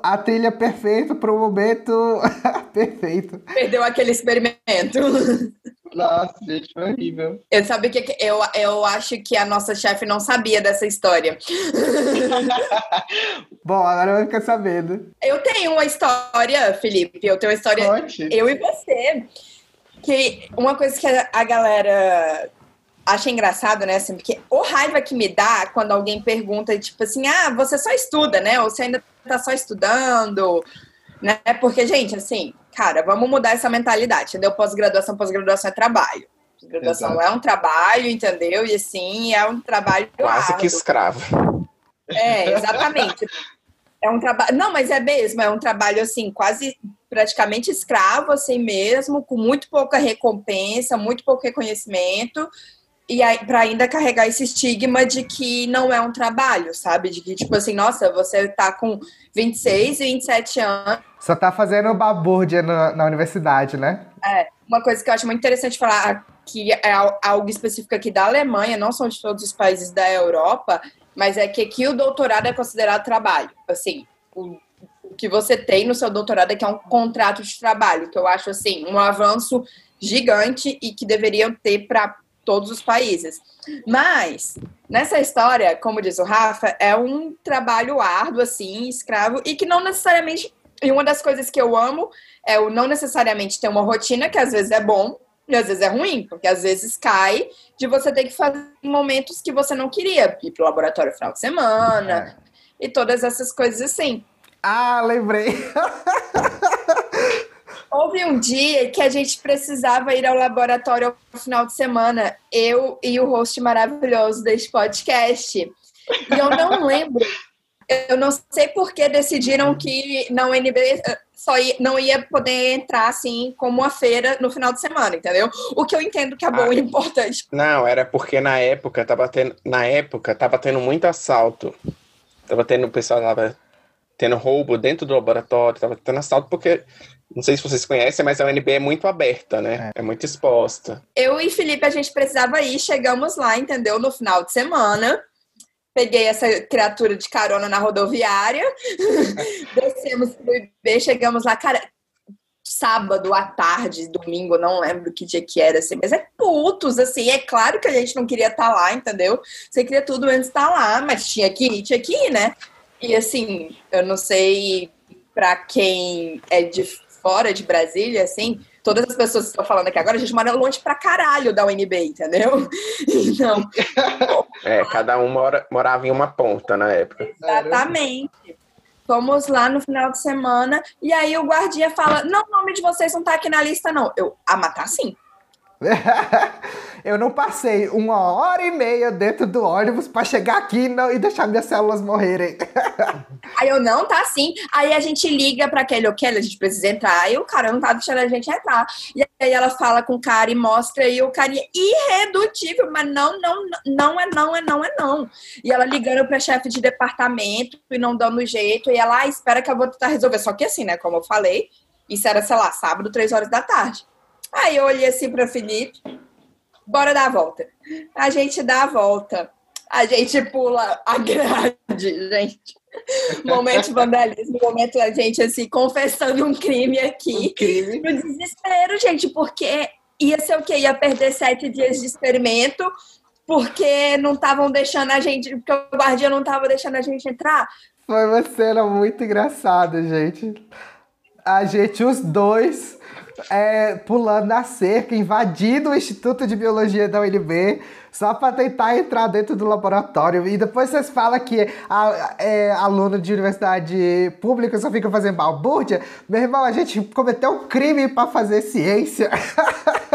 a trilha perfeita para o momento perfeito. Perdeu aquele experimento. Nossa, gente, foi horrível. Eu sabe que eu, eu acho que a nossa chefe não sabia dessa história. Bom, agora eu ficar sabendo. Eu tenho uma história, Felipe. Eu tenho uma história. Conte. Eu e você. Que uma coisa que a galera acha engraçado, né? Assim, porque o raiva que me dá quando alguém pergunta, tipo assim, ah, você só estuda, né? Ou você ainda tá só estudando, né? Porque, gente, assim, cara, vamos mudar essa mentalidade, entendeu? Pós-graduação, pós-graduação é trabalho. Pós-graduação é um trabalho, entendeu? E assim, é um trabalho. Quase árduo. que escravo. É, exatamente. é um trabalho. Não, mas é mesmo, é um trabalho assim, quase praticamente escravo, assim mesmo, com muito pouca recompensa, muito pouco reconhecimento e pra ainda carregar esse estigma de que não é um trabalho, sabe? De que, tipo assim, nossa, você tá com 26, 27 anos. Só tá fazendo babúrdia na, na universidade, né? É. Uma coisa que eu acho muito interessante falar, que é algo específico aqui da Alemanha, não são de todos os países da Europa, mas é que aqui o doutorado é considerado trabalho. Assim, o, o que você tem no seu doutorado é que é um contrato de trabalho, que eu acho, assim, um avanço gigante e que deveriam ter para todos os países. Mas, nessa história, como diz o Rafa, é um trabalho árduo, assim, escravo, e que não necessariamente. E uma das coisas que eu amo é o não necessariamente ter uma rotina, que às vezes é bom, E às vezes é ruim, porque às vezes cai de você ter que fazer momentos que você não queria, ir pro laboratório no final de semana é. e todas essas coisas assim. Ah, lembrei. Houve um dia que a gente precisava ir ao laboratório no final de semana, eu e o host maravilhoso deste podcast. E eu não lembro, eu não sei por que decidiram que na UNB só ia, não ia poder entrar assim como uma feira no final de semana, entendeu? O que eu entendo que é bom ah, e importante. Não, era porque na época tava tendo, na época tava tendo muito assalto. Tava tendo o pessoal tava tendo roubo dentro do laboratório, tava tendo assalto porque não sei se vocês conhecem, mas a UNB é muito aberta, né? É. é muito exposta. Eu e Felipe a gente precisava ir, chegamos lá, entendeu? No final de semana peguei essa criatura de carona na rodoviária, descemos pro IB, chegamos lá, cara, sábado à tarde, domingo, não lembro que dia que era, assim, mas é putos, assim, é claro que a gente não queria estar tá lá, entendeu? Você queria tudo antes de estar tá lá, mas tinha que ir, tinha que ir, né? E assim, eu não sei para quem é de fora de Brasília, assim, todas as pessoas que estão falando aqui agora, a gente mora longe pra caralho da UNB, entendeu? Então. é, cada um mora, morava em uma ponta na época. Exatamente. Fomos lá no final de semana e aí o guardia fala: Não, o nome de vocês não tá aqui na lista, não. Eu, a matar sim. eu não passei uma hora e meia dentro do ônibus para chegar aqui não, e deixar minhas células morrerem. Aí eu não, tá assim. Aí a gente liga para aquele, ok, a gente precisa entrar. Aí o cara não tá deixando a gente entrar. E aí ela fala com o cara e mostra, e o cara é irredutível, mas não, não, não é não, é não, é não. E ela ligando pra chefe de departamento e não dando jeito. E ela, ah, espera que eu vou tentar resolver. Só que assim, né, como eu falei, isso era, sei lá, sábado, três horas da tarde. Aí eu olhei assim para Felipe, bora dar a volta. A gente dá a volta. A gente pula a grade, gente. Momento de vandalismo, momento da gente assim, confessando um crime aqui. Um crime. No desespero, gente, porque ia ser o quê? Ia perder sete dias de experimento, porque não estavam deixando a gente, porque o guardião não estava deixando a gente entrar. Foi uma cena muito engraçada, gente. A gente, os dois, é, pulando na cerca, invadindo o Instituto de Biologia da UNB, só para tentar entrar dentro do laboratório. E depois vocês falam que a, é, aluno de universidade pública só fica fazendo balbúrdia. Meu irmão, a gente cometeu um crime para fazer ciência.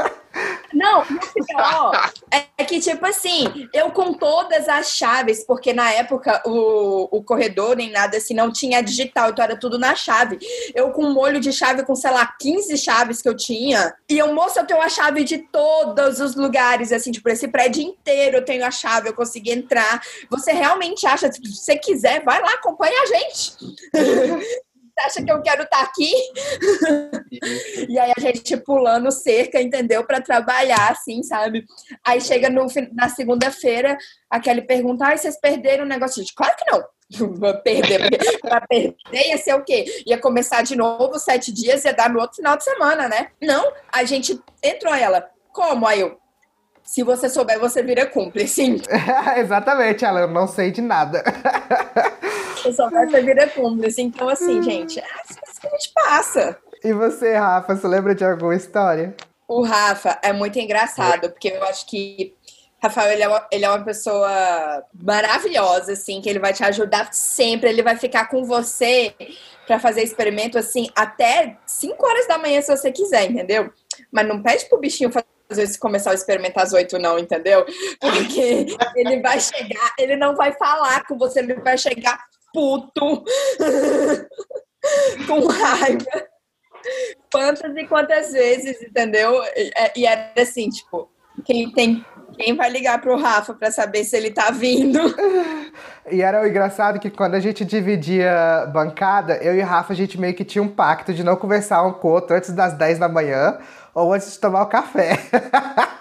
Não, o pior é que, tipo assim, eu com todas as chaves, porque na época o, o corredor nem nada assim não tinha digital, então era tudo na chave. Eu com um molho de chave com, sei lá, 15 chaves que eu tinha. E eu, moço, eu tenho a chave de todos os lugares, assim, tipo, esse prédio inteiro eu tenho a chave, eu consegui entrar. Você realmente acha, se você quiser, vai lá, acompanha a gente. acha que eu quero estar tá aqui? e aí a gente pulando cerca, entendeu? Para trabalhar, assim, sabe? Aí chega no, na segunda-feira, a Kelly pergunta: ah, vocês perderam o negócio? Gente, claro que não. perder, para perder ia ser o quê? Ia começar de novo sete dias, ia dar no outro final de semana, né? Não, a gente entrou ela. Como? Aí eu, se você souber, você vira cúmplice. Exatamente, ela, eu não sei de nada. Eu só vai vira cúmplice. Então, assim, hum. gente, é assim que a gente passa. E você, Rafa, você lembra de alguma história? O Rafa é muito engraçado, porque eu acho que Rafael, ele é, uma, ele é uma pessoa maravilhosa, assim, que ele vai te ajudar sempre, ele vai ficar com você para fazer experimento, assim, até 5 horas da manhã, se você quiser, entendeu? Mas não pede pro bichinho fazer às vezes começar a experimentar às oito não, entendeu? Porque ele vai chegar, ele não vai falar com você, ele vai chegar puto, com raiva. Quantas e quantas vezes, entendeu? E era assim, tipo, quem tem quem vai ligar pro Rafa para saber se ele tá vindo? E era o engraçado que quando a gente dividia bancada, eu e Rafa, a gente meio que tinha um pacto de não conversar um com o outro antes das 10 da manhã ou antes de tomar o café.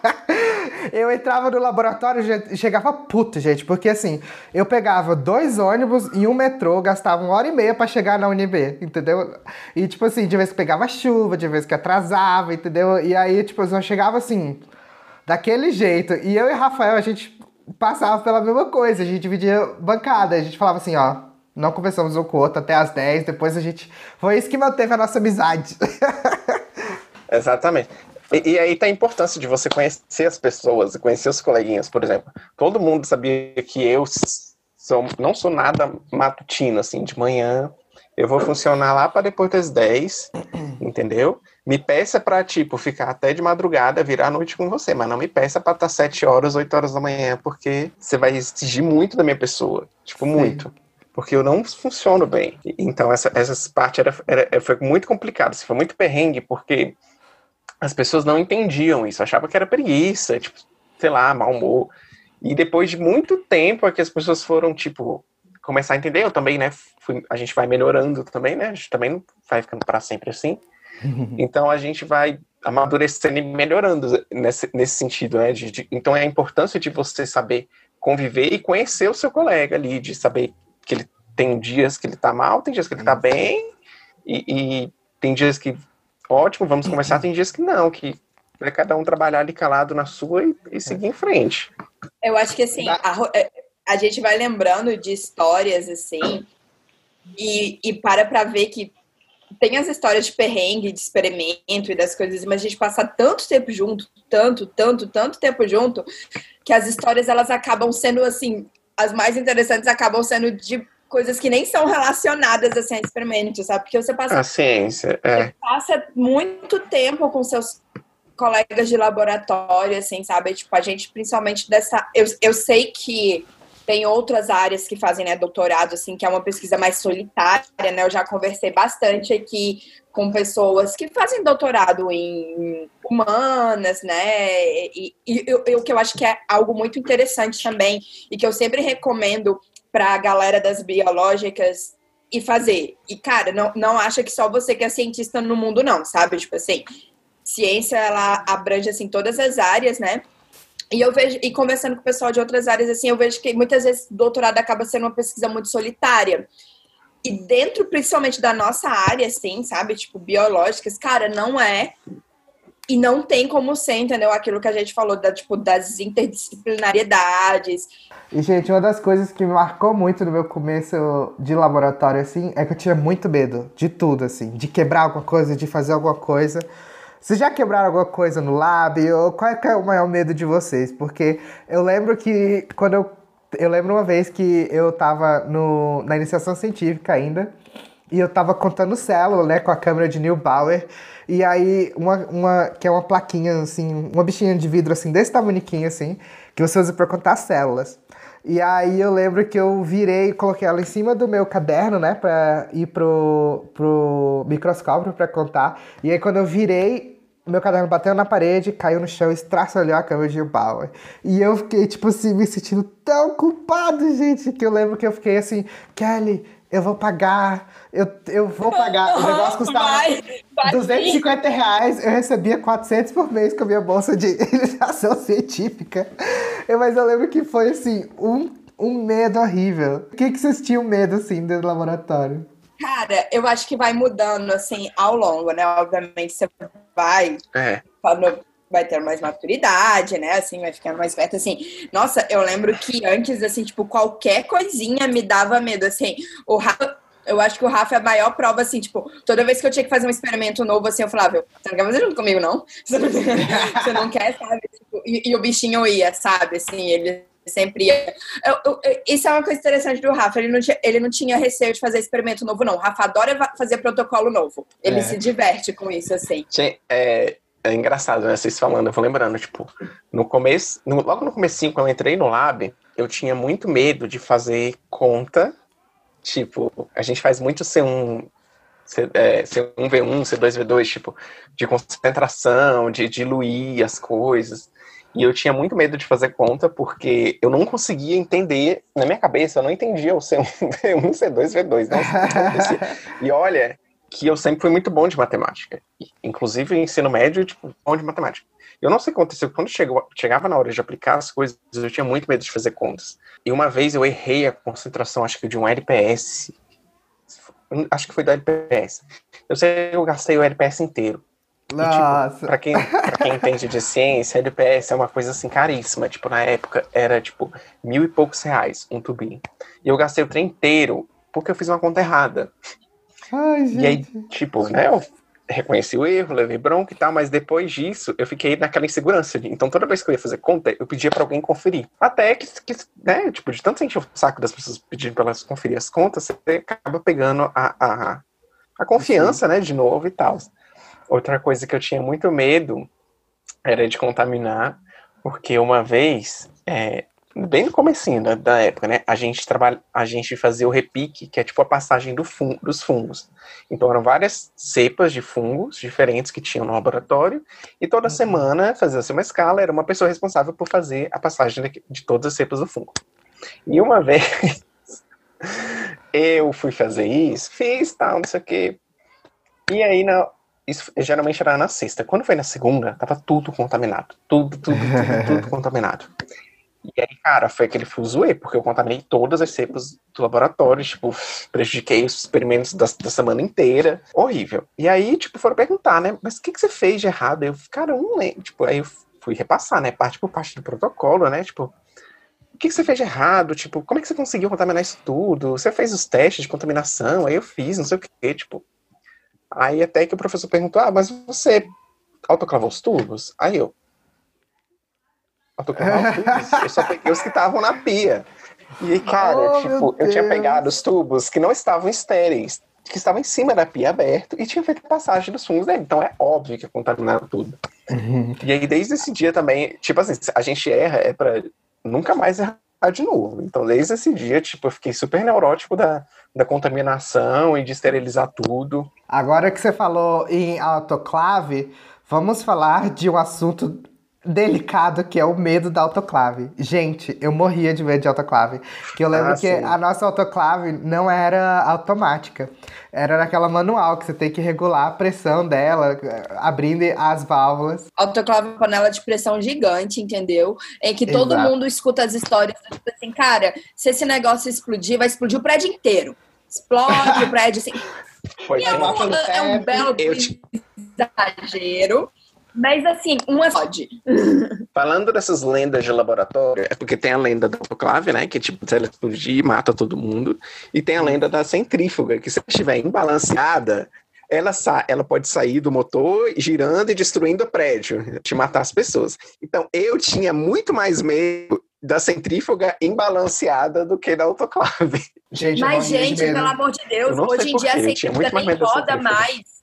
eu entrava no laboratório e chegava puto, gente, porque assim, eu pegava dois ônibus e um metrô, gastava uma hora e meia para chegar na UNB, entendeu? E tipo assim, de vez que pegava chuva, de vez que atrasava, entendeu? E aí, tipo, eu chegava assim, daquele jeito. E eu e Rafael, a gente passava pela mesma coisa, a gente dividia bancada, a gente falava assim, ó, não conversamos um com o outro até as 10, depois a gente. Foi isso que manteve a nossa amizade. Exatamente. E, e, aí tá a importância de você conhecer as pessoas, conhecer os coleguinhas, por exemplo. Todo mundo sabia que eu sou, não sou nada matutino, assim, de manhã. Eu vou funcionar lá para depois das 10, entendeu? Me peça para, tipo, ficar até de madrugada, virar a noite com você, mas não me peça para estar 7 horas, 8 horas da manhã, porque você vai exigir muito da minha pessoa. Tipo, Sim. muito porque eu não funciono bem. Então, essa, essa parte era, era, foi muito complicada, assim, foi muito perrengue, porque as pessoas não entendiam isso, achavam que era preguiça, tipo, sei lá, mau humor. E depois de muito tempo é que as pessoas foram, tipo, começar a entender, eu também, né, fui, a gente vai melhorando também, né, a gente também não vai ficando para sempre assim. Então a gente vai amadurecendo e melhorando nesse, nesse sentido, né, de, de, então é a importância de você saber conviver e conhecer o seu colega ali, de saber que ele tem dias que ele tá mal, tem dias que ele tá bem, e, e tem dias que, ótimo, vamos conversar, tem dias que não, que vai cada um trabalhar ali calado na sua e, e seguir em frente. Eu acho que assim, a, é, a gente vai lembrando de histórias assim, e, e para pra ver que tem as histórias de perrengue, de experimento e das coisas, mas a gente passa tanto tempo junto, tanto, tanto, tanto tempo junto, que as histórias elas acabam sendo assim as mais interessantes acabam sendo de coisas que nem são relacionadas assim, a experimentos, sabe? Porque você passa. A ciência, é. Você passa muito tempo com seus colegas de laboratório, assim, sabe? Tipo, a gente, principalmente dessa. Eu, eu sei que tem outras áreas que fazem né, doutorado, assim, que é uma pesquisa mais solitária, né? Eu já conversei bastante aqui com pessoas que fazem doutorado em humanas, né? E, o que eu acho que é algo muito interessante também, e que eu sempre recomendo para a galera das biológicas e fazer. E, cara, não, não acha que só você que é cientista no mundo, não, sabe? Tipo assim, ciência, ela abrange, assim, todas as áreas, né? E eu vejo, e conversando com o pessoal de outras áreas, assim, eu vejo que muitas vezes doutorado acaba sendo uma pesquisa muito solitária. E dentro, principalmente da nossa área, assim, sabe? Tipo, biológicas, cara, não é. E não tem como ser, entendeu? Aquilo que a gente falou, da, tipo, das interdisciplinariedades. E, gente, uma das coisas que me marcou muito no meu começo de laboratório, assim, é que eu tinha muito medo de tudo, assim. De quebrar alguma coisa, de fazer alguma coisa. Vocês já quebraram alguma coisa no? Ou qual é, é o maior medo de vocês? Porque eu lembro que quando eu. Eu lembro uma vez que eu tava no, na iniciação científica ainda. E eu tava contando célula, né, com a câmera de Neubauer. E aí, uma, uma, que é uma plaquinha, assim, uma bichinha de vidro, assim, desse tamanho, assim, que você usa para contar células. E aí eu lembro que eu virei, coloquei ela em cima do meu caderno, né, pra ir pro, pro microscópio para contar. E aí quando eu virei, meu caderno bateu na parede, caiu no chão, estraçalhou a cama de Bauer. E eu fiquei, tipo assim, me sentindo tão culpado, gente, que eu lembro que eu fiquei assim, Kelly, eu vou pagar, eu, eu vou pagar. O negócio custava vai, vai 250 reais, eu recebia 400 por mês com a minha bolsa de iniciação científica. Mas eu lembro que foi, assim, um, um medo horrível. O que, que vocês tinham medo, assim, dentro do laboratório? Cara, eu acho que vai mudando, assim, ao longo, né? Obviamente, você vai... É vai ter mais maturidade, né? Assim, vai ficando mais perto, assim. Nossa, eu lembro que antes, assim, tipo, qualquer coisinha me dava medo, assim. O Rafa, eu acho que o Rafa é a maior prova, assim, tipo, toda vez que eu tinha que fazer um experimento novo, assim, eu falava, você não quer fazer junto comigo, não? Você não quer, sabe? Tipo, e, e, o bichinho ia, sabe? Assim, ele sempre ia. Eu, eu, isso é uma coisa interessante do Rafa, ele não, tinha, ele não tinha receio de fazer experimento novo, não. O Rafa adora fazer protocolo novo. Ele é. se diverte com isso, assim. Sim, é, é engraçado, né? Vocês falando, eu vou lembrando, tipo, no começo, no, logo no começo, quando eu entrei no lab, eu tinha muito medo de fazer conta. Tipo, a gente faz muito C1, C, é, C1V1, C2V2, tipo, de concentração, de diluir as coisas. E eu tinha muito medo de fazer conta porque eu não conseguia entender, na minha cabeça, eu não entendia o C1, V1, C2, V2. Não, e olha, que eu sempre fui muito bom de matemática. Inclusive, ensino médio, tipo, bom de matemática. Eu não sei o que aconteceu. Quando chegou, chegava na hora de aplicar as coisas, eu tinha muito medo de fazer contas. E uma vez eu errei a concentração, acho que de um LPS. Acho que foi do LPS. Eu sei que eu gastei o LPS inteiro. Nossa. tipo, pra, quem, pra quem entende de ciência, LPS é uma coisa assim caríssima. Tipo, na época era tipo mil e poucos reais um tubinho. E eu gastei o trem inteiro porque eu fiz uma conta errada. Ai, e aí, tipo, né, eu reconheci o erro, levei bronca e tal, mas depois disso eu fiquei naquela insegurança. Então toda vez que eu ia fazer conta, eu pedia para alguém conferir. Até que, que, né, tipo, de tanto sentir o saco das pessoas pedindo para elas conferir as contas, você acaba pegando a, a, a confiança, Sim. né, de novo e tal. Outra coisa que eu tinha muito medo era de contaminar, porque uma vez é, bem no comecinho da, da, época, né? A gente trabalha, a gente fazia o repique, que é tipo a passagem do fun, dos fungos. Então eram várias cepas de fungos diferentes que tinham no laboratório, e toda uhum. semana fazia-se uma escala, era uma pessoa responsável por fazer a passagem de, de todas as cepas do fungo. E uma vez eu fui fazer isso, fiz tal, não sei o quê. E aí na, isso geralmente era na sexta. Quando foi na segunda, tava tudo contaminado. Tudo, tudo, tudo, tudo contaminado. E aí, cara, foi aquele fuzuê, porque eu contaminei todas as cepas do laboratório, tipo, prejudiquei os experimentos da, da semana inteira. Horrível. E aí, tipo, foram perguntar, né? Mas o que, que você fez de errado? Eu, cara, eu não lembro. Tipo, aí eu fui repassar, né? Parte por parte do protocolo, né? Tipo, o que, que você fez de errado? Tipo, como é que você conseguiu contaminar isso tudo? Você fez os testes de contaminação? Aí eu fiz, não sei o que, tipo. Aí até que o professor perguntou, ah, mas você autoclavou os tubos? Aí eu, eu só peguei os que estavam na pia. E, cara, oh, tipo, eu tinha pegado os tubos que não estavam estéreis, que estavam em cima da pia aberto e tinha feito passagem dos fungos dele. Então é óbvio que contaminaram tudo. Uhum. E aí, desde esse dia também, tipo assim, a gente erra é pra nunca mais errar de novo. Então, desde esse dia, tipo, eu fiquei super neurótico da, da contaminação e de esterilizar tudo. Agora que você falou em autoclave, vamos falar de um assunto delicado que é o medo da autoclave. Gente, eu morria de medo de autoclave. Que eu lembro ah, que a nossa autoclave não era automática. Era naquela manual que você tem que regular a pressão dela, abrindo as válvulas. Autoclave é uma panela de pressão gigante, entendeu? Em que todo Exato. mundo escuta as histórias, tipo assim, cara, se esse negócio explodir, vai explodir o prédio inteiro. Explode o prédio, assim. Foi é, um, é um belo exagero. Mas assim, uma pode. Falando dessas lendas de laboratório, é porque tem a lenda da autoclave, né? Que tipo, se ela explodir, mata todo mundo. E tem a lenda da centrífuga, que se ela estiver imbalanceada, ela, ela pode sair do motor girando e destruindo o prédio, te matar as pessoas. Então, eu tinha muito mais medo da centrífuga imbalanceada do que da autoclave. Gente, Mas, gente, pelo amor de Deus, hoje em dia a centrífuga nem roda mais.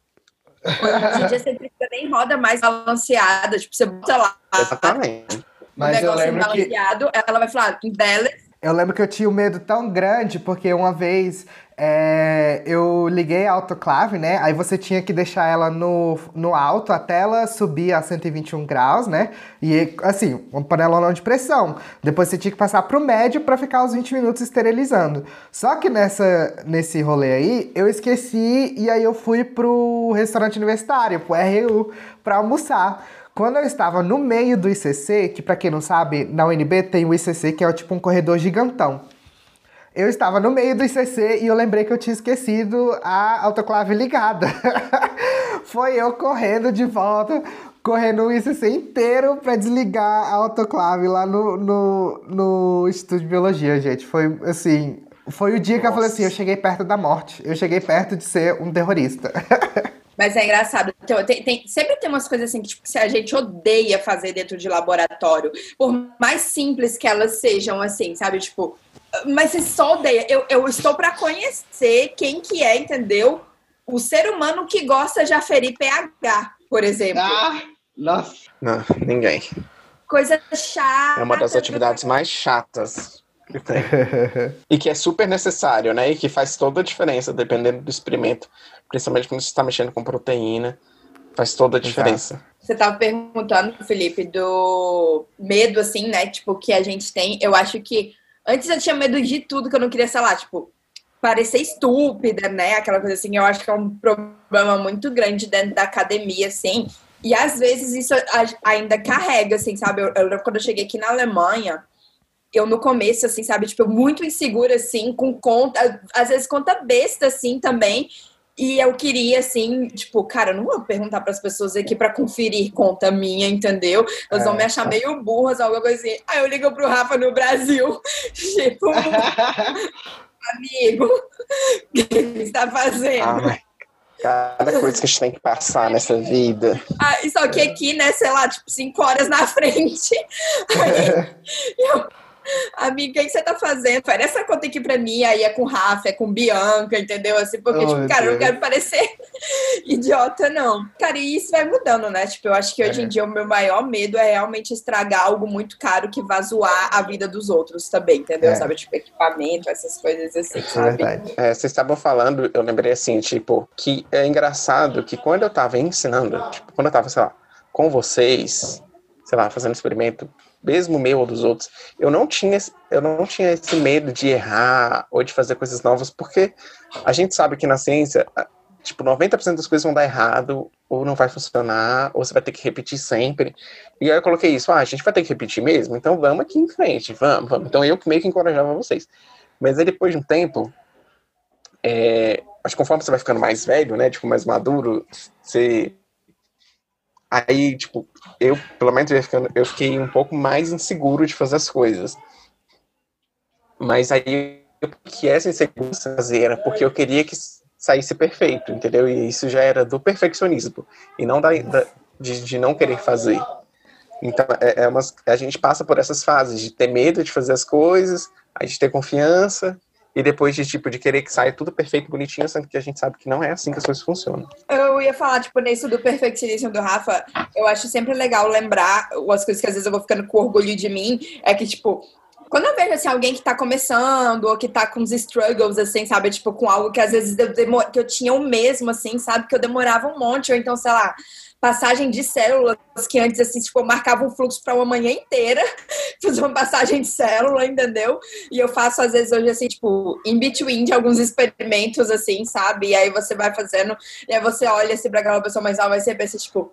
Hoje em dia você precisa nem roda mais balanceada, tipo, você bota lá. Exatamente. Mas eu lembro balanceado, que... ela vai falar, dela. Eu lembro que eu tinha um medo tão grande, porque uma vez é, eu liguei a autoclave, né? Aí você tinha que deixar ela no, no alto até ela subir a 121 graus, né? E assim, uma panelona de pressão. Depois você tinha que passar pro médio para ficar os 20 minutos esterilizando. Só que nessa, nesse rolê aí, eu esqueci e aí eu fui pro restaurante universitário, pro RU, pra almoçar. Quando eu estava no meio do ICC, que para quem não sabe, na UNB tem o ICC, que é tipo um corredor gigantão. Eu estava no meio do ICC e eu lembrei que eu tinha esquecido a autoclave ligada. Foi eu correndo de volta, correndo o ICC inteiro para desligar a autoclave lá no, no, no Instituto de Biologia, gente. Foi assim. Foi o dia Nossa. que eu falei assim: eu cheguei perto da morte. Eu cheguei perto de ser um terrorista. Mas é engraçado. Então, tem, tem, sempre tem umas coisas assim que tipo, a gente odeia fazer dentro de laboratório. Por mais simples que elas sejam, assim, sabe? Tipo, mas você só odeia. Eu, eu estou para conhecer quem que é, entendeu? O ser humano que gosta de aferir pH, por exemplo. Ah, nossa. Não, ninguém. Coisa chata. É uma das atividades mais chatas que tem. e que é super necessário, né? E que faz toda a diferença, dependendo do experimento. Principalmente quando você está mexendo com proteína. Faz toda a diferença. Você estava perguntando, Felipe, do medo, assim, né? Tipo, que a gente tem. Eu acho que Antes eu tinha medo de tudo, que eu não queria, sei lá, tipo, parecer estúpida, né? Aquela coisa assim, eu acho que é um problema muito grande dentro da academia, assim. E às vezes isso ainda carrega, assim, sabe? Eu, eu quando eu cheguei aqui na Alemanha, eu no começo, assim, sabe, tipo, muito insegura, assim, com conta, às vezes conta besta, assim, também. E eu queria, assim, tipo, cara, eu não vou perguntar para as pessoas aqui para conferir conta minha, entendeu? Elas é. vão me achar meio burras, alguma coisa assim. Aí eu ligo pro Rafa no Brasil, tipo, amigo, o que ele está fazendo? Ah, Cada coisa que a gente tem que passar nessa vida. Ah, só que aqui, né, sei lá, tipo, cinco horas na frente. Aí, eu, amiga, o que, você tá fazendo? Faz essa conta aqui pra mim, aí é com Rafa, é com Bianca, entendeu? Assim, porque, oh, tipo, cara, eu não quero parecer idiota, não. Cara, e isso vai mudando, né? Tipo, eu acho que hoje em é. dia o meu maior medo é realmente estragar algo muito caro que vá zoar a vida dos outros também, entendeu? É. Sabe, tipo, equipamento, essas coisas assim, é sabe? É, vocês estavam falando, eu lembrei assim, tipo, que é engraçado que quando eu tava ensinando, tipo, quando eu tava, sei lá, com vocês, sei lá, fazendo experimento mesmo meu ou dos outros, eu não tinha, eu não tinha esse medo de errar ou de fazer coisas novas, porque a gente sabe que na ciência, tipo, 90% das coisas vão dar errado, ou não vai funcionar, ou você vai ter que repetir sempre. E aí eu coloquei isso, ah, a gente vai ter que repetir mesmo, então vamos aqui em frente, vamos, vamos. Então eu meio que encorajava vocês. Mas aí depois de um tempo, é, acho que conforme você vai ficando mais velho, né, tipo, mais maduro, você Aí, tipo, eu, pelo menos, eu fiquei um pouco mais inseguro de fazer as coisas. Mas aí, que essa insegurança era porque eu queria que saísse perfeito, entendeu? E isso já era do perfeccionismo, e não da, da de, de, não querer fazer. Então, é, é umas, a gente passa por essas fases de ter medo de fazer as coisas, a gente ter confiança, e depois de, tipo, de querer que saia tudo perfeito, bonitinho, sendo que a gente sabe que não é assim que as coisas funcionam. Eu ia falar, tipo, nisso do perfeccionismo do Rafa, eu acho sempre legal lembrar as coisas que às vezes eu vou ficando com orgulho de mim, é que, tipo, quando eu vejo, assim, alguém que tá começando, ou que tá com uns struggles, assim, sabe, tipo, com algo que às vezes eu demor... que eu tinha o mesmo, assim, sabe, que eu demorava um monte, ou então, sei lá, passagem de células que antes, assim, tipo, eu marcava um fluxo para uma manhã inteira, fazer uma passagem de célula, entendeu? E eu faço, às vezes, hoje, assim, tipo, in between de alguns experimentos, assim, sabe? E aí você vai fazendo, e aí você olha, assim, pra aquela pessoa mais alta, e você pensa, tipo,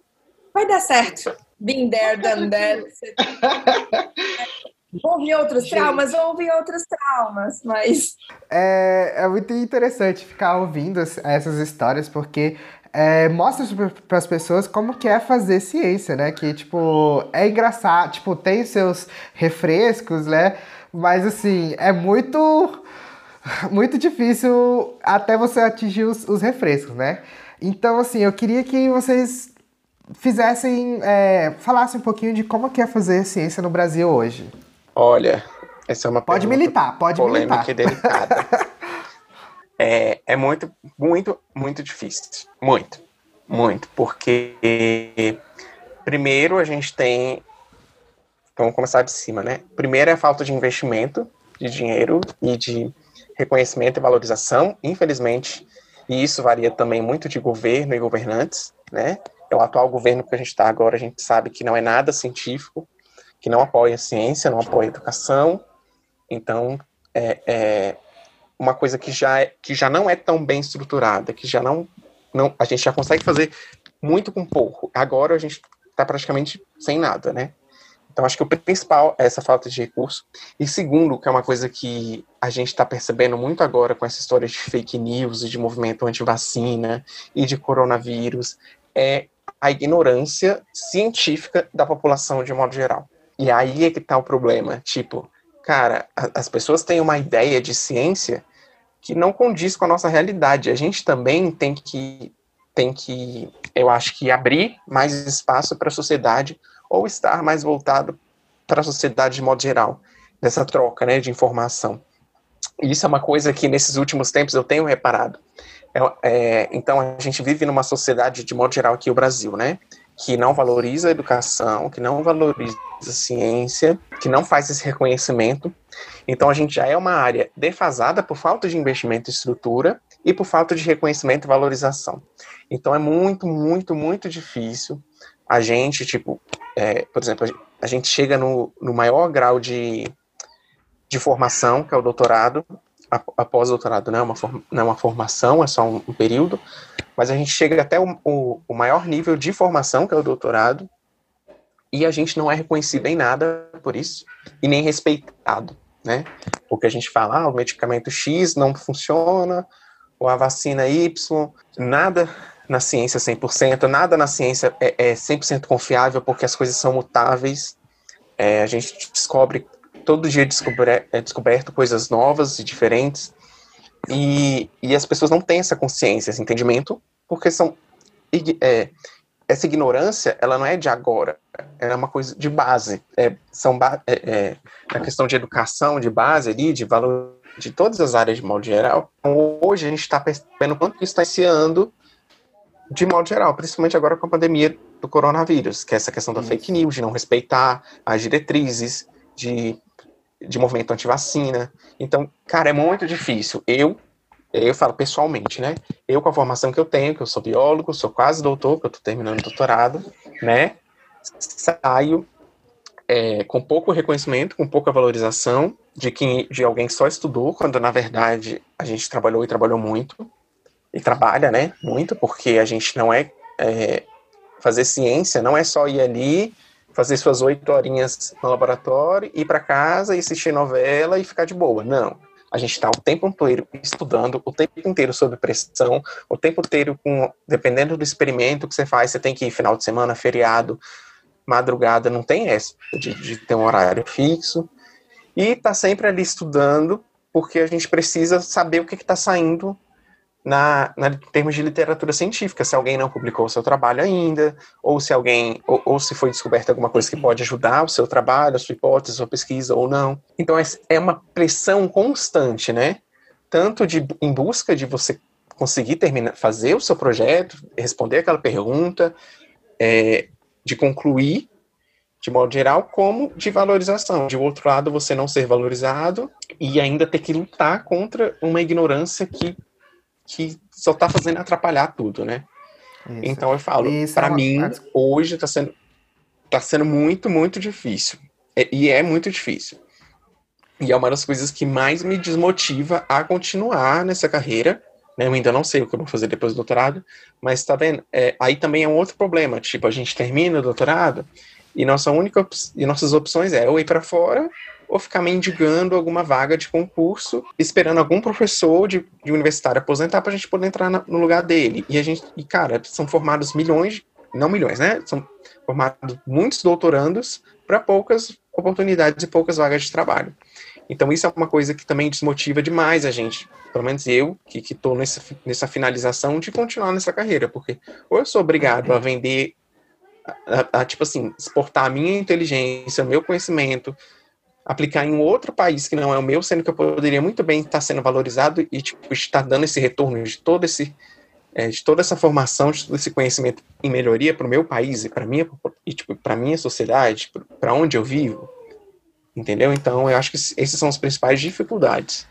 vai dar certo. Been there, done that. Houve outros traumas, houve outros traumas, mas. É, é muito interessante ficar ouvindo essas histórias, porque é, mostra para as pessoas como que é fazer ciência, né? Que, tipo, é engraçado, tipo, tem seus refrescos, né? Mas, assim, é muito, muito difícil até você atingir os, os refrescos, né? Então, assim, eu queria que vocês fizessem, é, falassem um pouquinho de como que é fazer ciência no Brasil hoje. Olha, essa é uma Pode militar, pode polêmica militar. e delicada. é, é muito, muito, muito difícil. Muito, muito. Porque, primeiro, a gente tem. Vamos começar de cima, né? Primeiro é a falta de investimento de dinheiro e de reconhecimento e valorização. Infelizmente, e isso varia também muito de governo e governantes, né? É o atual governo que a gente está agora, a gente sabe que não é nada científico, que não apoia a ciência, não apoia a educação. Então, é, é, uma coisa que já, é, que já não é tão bem estruturada, que já não, não. A gente já consegue fazer muito com pouco. Agora a gente está praticamente sem nada, né? Então, acho que o principal é essa falta de recurso. E segundo, que é uma coisa que a gente está percebendo muito agora com essa história de fake news e de movimento anti-vacina e de coronavírus, é a ignorância científica da população de modo geral. E aí é que está o problema. Tipo, cara, as pessoas têm uma ideia de ciência que não condiz com a nossa realidade. A gente também tem que, tem que eu acho que abrir mais espaço para a sociedade ou estar mais voltado para a sociedade de modo geral, nessa troca né, de informação. E isso é uma coisa que nesses últimos tempos eu tenho reparado. É, é, então a gente vive numa sociedade de modo geral aqui o Brasil, né? Que não valoriza a educação, que não valoriza a ciência, que não faz esse reconhecimento. Então a gente já é uma área defasada por falta de investimento em estrutura e por falta de reconhecimento e valorização. Então é muito, muito, muito difícil a gente, tipo, é, por exemplo, a gente chega no, no maior grau de, de formação, que é o doutorado, após doutorado não é uma, não é uma formação, é só um, um período, mas a gente chega até o, o, o maior nível de formação, que é o doutorado, e a gente não é reconhecido em nada por isso, e nem respeitado, né? Porque a gente fala, ah, o medicamento X não funciona, ou a vacina Y, nada na ciência 100%, nada na ciência é, é 100% confiável, porque as coisas são mutáveis, é, a gente descobre, todo dia descobre, é descoberto coisas novas e diferentes, e, e as pessoas não têm essa consciência, esse entendimento porque são é, essa ignorância, ela não é de agora, ela é uma coisa de base. É, são é, é, a questão de educação, de base ali, de valor de todas as áreas de modo geral. Então, hoje a gente está percebendo quanto isso está iniciando de modo geral, principalmente agora com a pandemia do coronavírus, que é essa questão da fake news, de não respeitar as diretrizes de, de movimento anti-vacina. Então, cara, é muito difícil. Eu, eu falo pessoalmente, né? Eu, com a formação que eu tenho, que eu sou biólogo, sou quase doutor, que eu estou terminando o doutorado, né? Saio é, com pouco reconhecimento, com pouca valorização de quem, de alguém que só estudou, quando na verdade a gente trabalhou e trabalhou muito e trabalha, né, muito, porque a gente não é, é fazer ciência, não é só ir ali, fazer suas oito horinhas no laboratório, ir para casa e assistir novela e ficar de boa. Não. A gente está o tempo inteiro estudando, o tempo inteiro sob pressão, o tempo inteiro com, dependendo do experimento que você faz, você tem que ir final de semana, feriado, madrugada, não tem essa de, de ter um horário fixo. E tá sempre ali estudando, porque a gente precisa saber o que está saindo na, na, em termos de literatura científica, se alguém não publicou o seu trabalho ainda, ou se alguém, ou, ou, se foi descoberta alguma coisa que pode ajudar o seu trabalho, a sua hipótese, a sua pesquisa ou não. Então é, é uma pressão constante, né? Tanto de, em busca de você conseguir terminar, fazer o seu projeto, responder aquela pergunta, é, de concluir de modo geral, como de valorização. De outro lado, você não ser valorizado e ainda ter que lutar contra uma ignorância que que só tá fazendo atrapalhar tudo, né? Isso. Então eu falo, para é uma... mim, hoje tá sendo, tá sendo muito, muito difícil. E é muito difícil. E é uma das coisas que mais me desmotiva a continuar nessa carreira. Né? Eu ainda não sei o que eu vou fazer depois do doutorado, mas tá vendo? É, aí também é um outro problema. Tipo, a gente termina o doutorado e nossa única e nossas opções é ou ir para fora ou ficar mendigando alguma vaga de concurso, esperando algum professor de, de universitário aposentar para a gente poder entrar na, no lugar dele. E a gente, e cara, são formados milhões, não milhões, né? São formados muitos doutorandos para poucas oportunidades e poucas vagas de trabalho. Então isso é uma coisa que também desmotiva demais a gente, pelo menos eu, que estou nessa, nessa finalização de continuar nessa carreira, porque ou eu sou obrigado a vender, a, a, a tipo assim, exportar a minha inteligência, o meu conhecimento, aplicar em outro país que não é o meu, sendo que eu poderia muito bem estar sendo valorizado e tipo, estar dando esse retorno de todo esse é, de toda essa formação, de todo esse conhecimento em melhoria para o meu país e para minha e tipo para minha sociedade, para onde eu vivo, entendeu? Então eu acho que esses são as principais dificuldades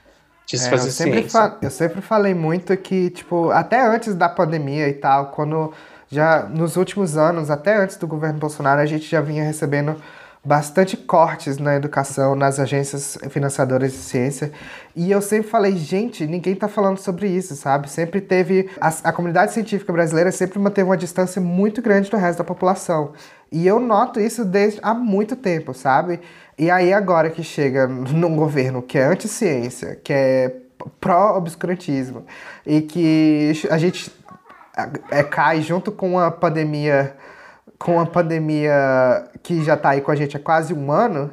de se é, fazer eu sempre, ciência. eu sempre falei muito que tipo até antes da pandemia e tal, quando já nos últimos anos, até antes do governo Bolsonaro, a gente já vinha recebendo bastante cortes na educação, nas agências financiadoras de ciência. E eu sempre falei, gente, ninguém está falando sobre isso, sabe? Sempre teve. A, a, comunidade científica brasileira sempre manteve uma distância muito grande do resto da população. E eu noto isso desde há muito tempo, sabe? E aí, agora que chega num governo que é anti-ciência, que é pró-obscurantismo, e que a gente é, cai junto com a pandemia com a pandemia que já está aí com a gente há quase um ano,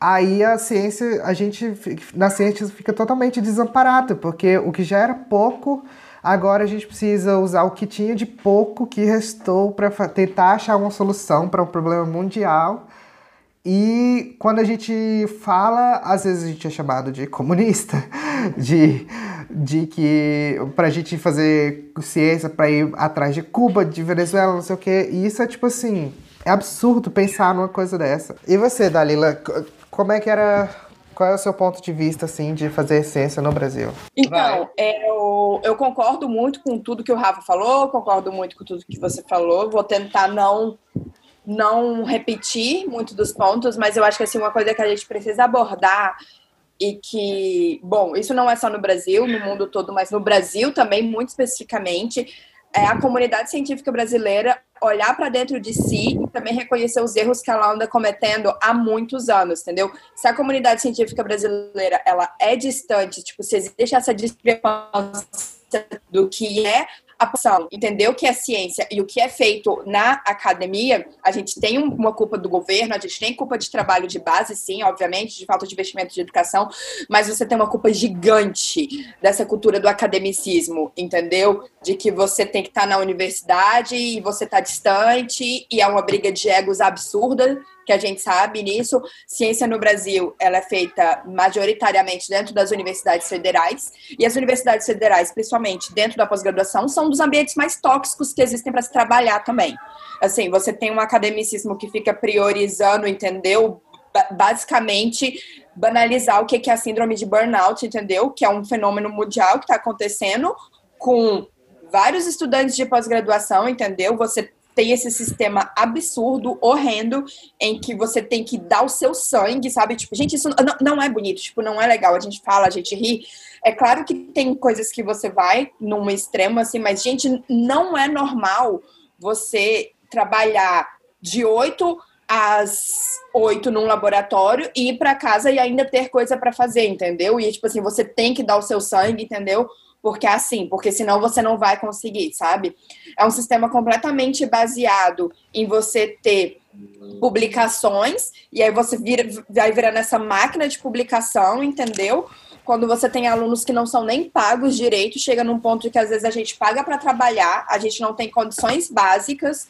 aí a ciência, a gente na ciência fica totalmente desamparado, porque o que já era pouco, agora a gente precisa usar o que tinha de pouco que restou para tentar achar uma solução para um problema mundial. E quando a gente fala, às vezes a gente é chamado de comunista, de de que pra gente fazer ciência para ir atrás de Cuba, de Venezuela, não sei o quê. E isso é tipo assim, é absurdo pensar numa coisa dessa. E você, Dalila, como é que era qual é o seu ponto de vista, assim, de fazer ciência no Brasil? Então, eu, eu concordo muito com tudo que o Rafa falou, concordo muito com tudo que você falou. Vou tentar não não repetir muito dos pontos, mas eu acho que assim uma coisa que a gente precisa abordar e que, bom, isso não é só no Brasil, no mundo todo, mas no Brasil também, muito especificamente, é a comunidade científica brasileira olhar para dentro de si e também reconhecer os erros que ela anda cometendo há muitos anos, entendeu? Se a comunidade científica brasileira ela é distante, tipo, se existe essa discrepância do que é a posição, entender o que é ciência e o que é feito na academia, a gente tem uma culpa do governo, a gente tem culpa de trabalho de base, sim, obviamente, de falta de investimento de educação, mas você tem uma culpa gigante dessa cultura do academicismo, entendeu? De que você tem que estar na universidade e você está distante e é uma briga de egos absurda que a gente sabe nisso. Ciência no Brasil, ela é feita majoritariamente dentro das universidades federais, e as universidades federais, principalmente dentro da pós-graduação, são dos ambientes mais tóxicos que existem para se trabalhar também. Assim, você tem um academicismo que fica priorizando, entendeu? Basicamente, banalizar o que é a síndrome de burnout, entendeu? Que é um fenômeno mundial que está acontecendo com vários estudantes de pós-graduação, entendeu? Você tem esse sistema absurdo, horrendo, em que você tem que dar o seu sangue, sabe? Tipo, gente, isso não, não é bonito, tipo, não é legal. A gente fala, a gente ri. É claro que tem coisas que você vai num extremo, assim, mas, gente, não é normal você trabalhar de 8 às 8 num laboratório e ir para casa e ainda ter coisa para fazer, entendeu? E, tipo assim, você tem que dar o seu sangue, entendeu? Porque é assim, porque senão você não vai conseguir, sabe? É um sistema completamente baseado em você ter publicações, e aí você vira, vai virando essa máquina de publicação, entendeu? Quando você tem alunos que não são nem pagos direito, chega num ponto que às vezes a gente paga para trabalhar, a gente não tem condições básicas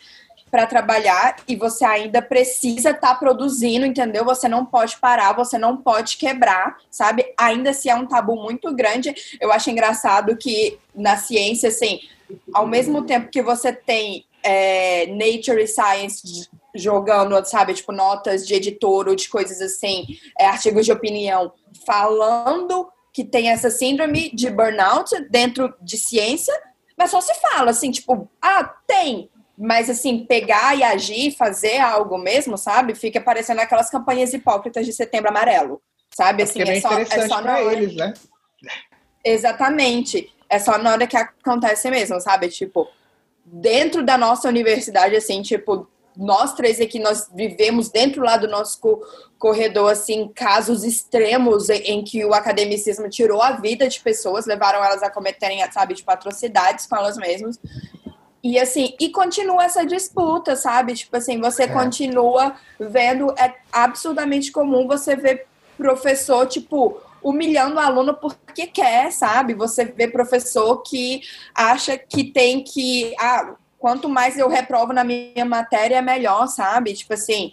para trabalhar e você ainda precisa estar tá produzindo, entendeu? Você não pode parar, você não pode quebrar, sabe? Ainda se é um tabu muito grande, eu acho engraçado que na ciência, assim, ao mesmo tempo que você tem é, Nature e Science jogando, sabe, tipo, notas de editor ou de coisas assim, é, artigos de opinião, falando que tem essa síndrome de burnout dentro de ciência, mas só se fala assim, tipo, ah, tem, mas, assim, pegar e agir, fazer algo mesmo, sabe? Fica parecendo aquelas campanhas hipócritas de setembro amarelo, sabe? É assim, é, é só, é só na hora... eles, né? Exatamente. É só na hora que acontece mesmo, sabe? Tipo, dentro da nossa universidade, assim, tipo, nós três aqui, nós vivemos dentro lá do nosso corredor, assim, casos extremos em que o academicismo tirou a vida de pessoas, levaram elas a cometerem, sabe, tipo, atrocidades com elas mesmas. E assim, e continua essa disputa, sabe? Tipo assim, você é. continua vendo, é absurdamente comum você ver professor, tipo, humilhando o aluno porque quer, sabe? Você vê professor que acha que tem que. Ah, quanto mais eu reprovo na minha matéria, melhor, sabe? Tipo assim,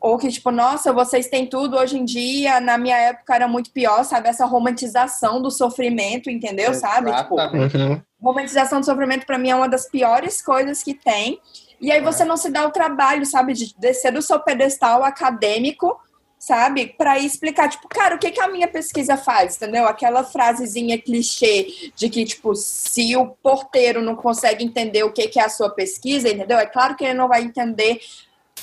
ou que, tipo, nossa, vocês têm tudo hoje em dia, na minha época era muito pior, sabe? Essa romantização do sofrimento, entendeu? Sabe? Tipo, uhum. romantização do sofrimento para mim é uma das piores coisas que tem. E aí você não se dá o trabalho, sabe, de descer do seu pedestal acadêmico, sabe, para explicar, tipo, cara, o que, que a minha pesquisa faz, entendeu? Aquela frasezinha clichê de que, tipo, se o porteiro não consegue entender o que, que é a sua pesquisa, entendeu? É claro que ele não vai entender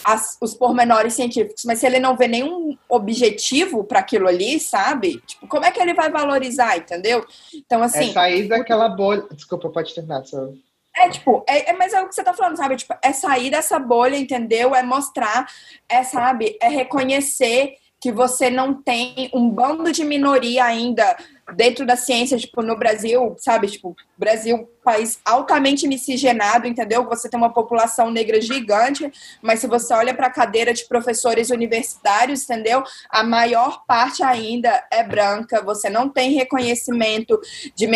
as, os pormenores científicos, mas se ele não vê nenhum objetivo para aquilo ali, sabe? Tipo, como é que ele vai valorizar, entendeu? Então, assim. É sair daquela bolha. Desculpa, pode terminar, só. É, tipo, é, é, mas é o que você tá falando, sabe? Tipo, é sair dessa bolha, entendeu? É mostrar, é, sabe? É reconhecer que você não tem um bando de minoria ainda dentro da ciência, tipo, no Brasil, sabe? Tipo, Brasil, país altamente miscigenado, entendeu? Você tem uma população negra gigante, mas se você olha para a cadeira de professores universitários, entendeu? A maior parte ainda é branca, você não tem reconhecimento de,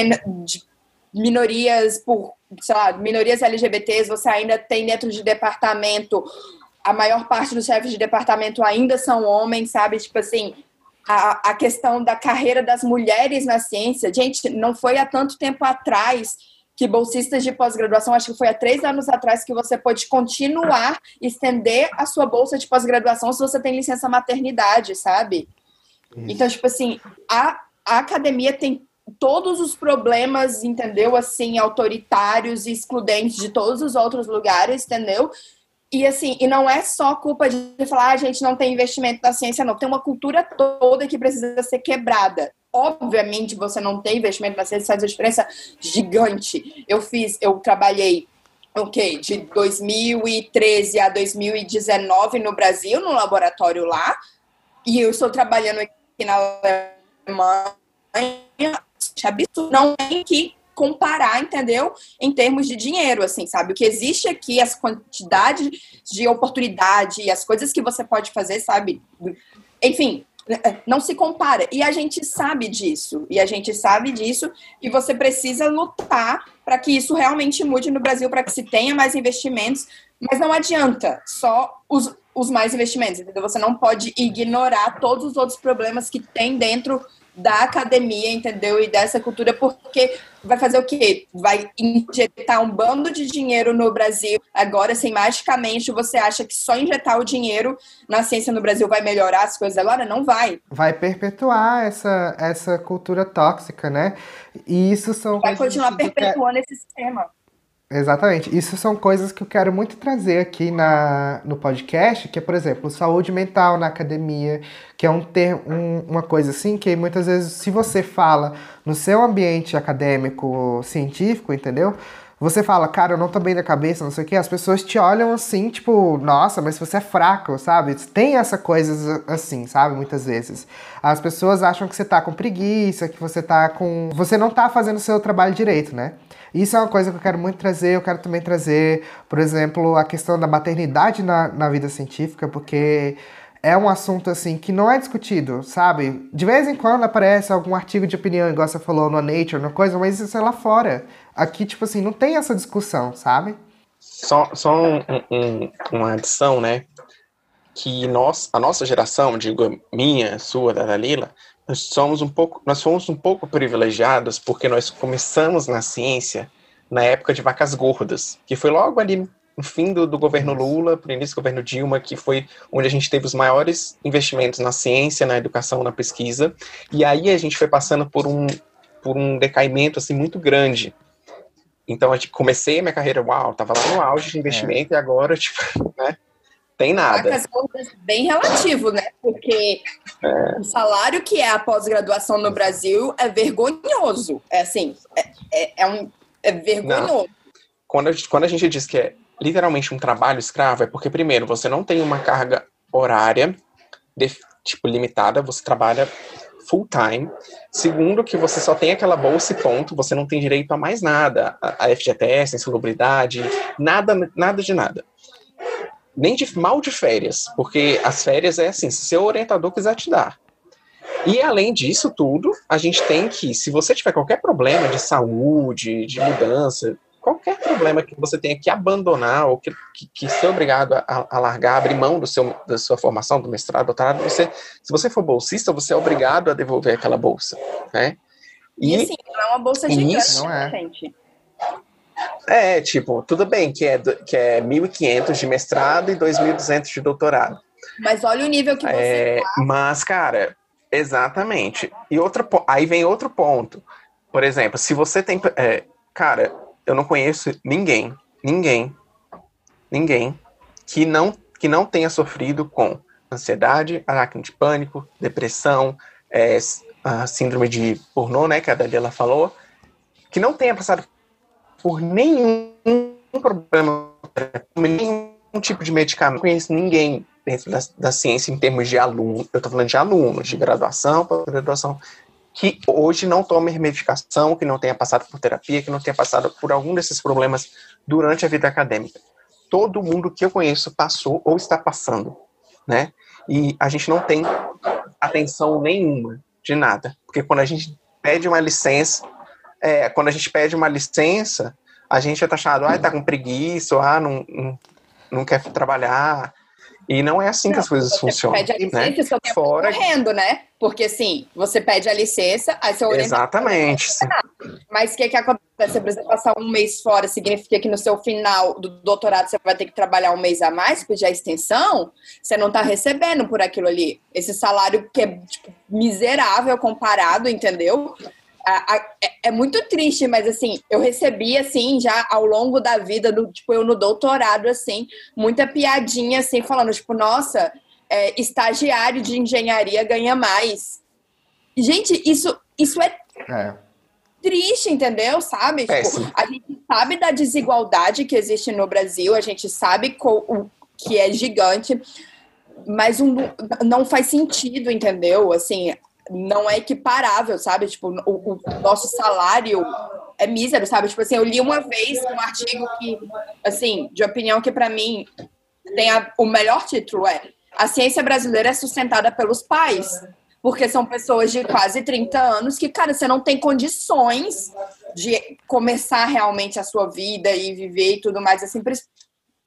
de minorias por, sei lá, minorias LGBTs, você ainda tem dentro de departamento a maior parte dos chefes de departamento ainda são homens, sabe? Tipo assim, a, a questão da carreira das mulheres na ciência. Gente, não foi há tanto tempo atrás que bolsistas de pós-graduação, acho que foi há três anos atrás, que você pode continuar, estender a sua bolsa de pós-graduação se você tem licença maternidade, sabe? Isso. Então, tipo assim, a, a academia tem todos os problemas, entendeu? Assim, autoritários e excludentes de todos os outros lugares, entendeu? E assim, e não é só culpa de falar, ah, a gente não tem investimento na ciência, não. Tem uma cultura toda que precisa ser quebrada. Obviamente, você não tem investimento na ciência, faz uma diferença gigante. Eu fiz, eu trabalhei ok, de 2013 a 2019 no Brasil, no laboratório lá, e eu estou trabalhando aqui na Alemanha, é não tem que comparar, entendeu? Em termos de dinheiro, assim, sabe? O que existe aqui, as quantidades de oportunidade, as coisas que você pode fazer, sabe? Enfim, não se compara. E a gente sabe disso. E a gente sabe disso. E você precisa lutar para que isso realmente mude no Brasil, para que se tenha mais investimentos. Mas não adianta só os, os mais investimentos, entendeu? Você não pode ignorar todos os outros problemas que tem dentro da academia, entendeu? E dessa cultura, porque vai fazer o quê? Vai injetar um bando de dinheiro no Brasil. Agora, assim, magicamente, você acha que só injetar o dinheiro na ciência no Brasil vai melhorar as coisas agora? Não vai. Vai perpetuar essa, essa cultura tóxica, né? E isso são. Vai continuar perpetuando esse sistema. Exatamente. Isso são coisas que eu quero muito trazer aqui na, no podcast, que é, por exemplo, saúde mental na academia, que é um ter, um, uma coisa assim que muitas vezes, se você fala no seu ambiente acadêmico, científico, entendeu? Você fala, cara, eu não tô bem da cabeça, não sei o que, as pessoas te olham assim, tipo, nossa, mas você é fraco, sabe? Tem essa coisa assim, sabe? Muitas vezes. As pessoas acham que você tá com preguiça, que você tá com. Você não tá fazendo o seu trabalho direito, né? Isso é uma coisa que eu quero muito trazer. Eu quero também trazer, por exemplo, a questão da maternidade na, na vida científica, porque é um assunto assim que não é discutido, sabe? De vez em quando aparece algum artigo de opinião, igual você falou no Nature, uma coisa, mas isso é lá fora. Aqui, tipo assim, não tem essa discussão, sabe? Só, só um, um, uma adição, né? Que nós, a nossa geração, digo minha, sua, da Dalila, nós somos um pouco, nós fomos um pouco privilegiados porque nós começamos na ciência na época de vacas gordas, que foi logo ali no fim do, do governo Lula, para o início do governo Dilma, que foi onde a gente teve os maiores investimentos na ciência, na educação, na pesquisa, e aí a gente foi passando por um, por um decaimento assim muito grande. Então, eu comecei a minha carreira, uau, tava lá no auge de investimento é. e agora, tipo, né, tem nada. Vacas bem relativo, né? Porque é. o salário que é a pós-graduação no Brasil é vergonhoso. É assim, é, é, é um, é vergonhoso. Quando a, gente, quando a gente diz que é literalmente um trabalho escravo, é porque, primeiro, você não tem uma carga horária, de, tipo, limitada, você trabalha full time. Segundo, que você só tem aquela bolsa e ponto, você não tem direito a mais nada, a, a FGTS, insalubridade, nada, nada de nada nem de mal de férias, porque as férias é assim, se seu orientador quiser te dar. E além disso tudo, a gente tem que, se você tiver qualquer problema de saúde, de mudança, qualquer problema que você tenha que abandonar ou que, que, que ser obrigado a, a, largar, abrir mão do seu, da sua formação, do mestrado, doutorado, você, se você for bolsista, você é obrigado a devolver aquela bolsa, né? E, e assim, não é uma bolsa gigante, isso, não é. gente. É, tipo, tudo bem que é, que é 1.500 de mestrado e 2.200 de doutorado. Mas olha o nível que você é, tá. Mas, cara, exatamente. E outro, aí vem outro ponto. Por exemplo, se você tem... É, cara, eu não conheço ninguém, ninguém, ninguém que não, que não tenha sofrido com ansiedade, aracne de pânico, depressão, é, a síndrome de pornô, né, que a Daniela falou, que não tenha passado por nenhum problema, nenhum tipo de medicamento. Não conheço ninguém dentro da, da ciência em termos de aluno. Eu estou falando de alunos, de graduação, pós-graduação, que hoje não tome medicação, que não tenha passado por terapia, que não tenha passado por algum desses problemas durante a vida acadêmica. Todo mundo que eu conheço passou ou está passando, né? E a gente não tem atenção nenhuma de nada, porque quando a gente pede uma licença é, quando a gente pede uma licença, a gente é taxado, ah, tá com preguiça, ou, ah, não, não, não quer trabalhar. E não é assim não, que as coisas você funcionam. Pede a licença né? seu tempo Fora... correndo, né? Porque assim, você pede a licença, aí seu Exatamente. Mas o que, que acontece? Você precisa passar um mês fora, significa que no seu final do doutorado você vai ter que trabalhar um mês a mais, pedir a extensão, você não está recebendo por aquilo ali. Esse salário que é tipo, miserável comparado, entendeu? É, é, muito triste, mas assim, eu recebi assim já ao longo da vida, do, tipo, eu no doutorado, assim, muita piadinha assim, falando, tipo, nossa, é, estagiário de engenharia ganha mais. Gente, isso, isso é, é. triste, entendeu? Sabe? Tipo, a gente sabe da desigualdade que existe no Brasil, a gente sabe o que é gigante, mas um, não faz sentido, entendeu? Assim, não é equiparável, sabe? Tipo, o, o nosso salário é mísero, sabe? Tipo assim, eu li uma vez um artigo que, assim, de opinião que para mim tem a, o melhor título é A ciência brasileira é sustentada pelos pais. Porque são pessoas de quase 30 anos que, cara, você não tem condições de começar realmente a sua vida e viver e tudo mais, assim,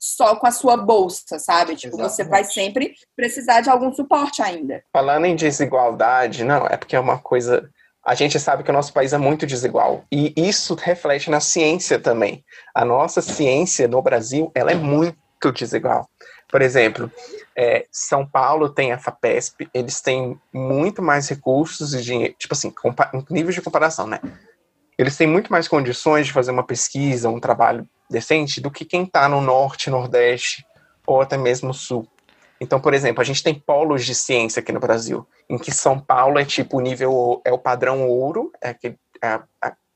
só com a sua bolsa, sabe? Tipo, Exatamente. você vai sempre precisar de algum suporte ainda. Falando em desigualdade, não, é porque é uma coisa a gente sabe que o nosso país é muito desigual e isso reflete na ciência também. A nossa ciência no Brasil ela é muito desigual. Por exemplo, é, São Paulo tem a FAPESP, eles têm muito mais recursos e dinheiro, tipo assim, níveis de comparação, né? Eles têm muito mais condições de fazer uma pesquisa, um trabalho decente do que quem está no norte, nordeste ou até mesmo sul. Então, por exemplo, a gente tem polos de ciência aqui no Brasil, em que São Paulo é tipo o nível, é o padrão ouro, é, que, a,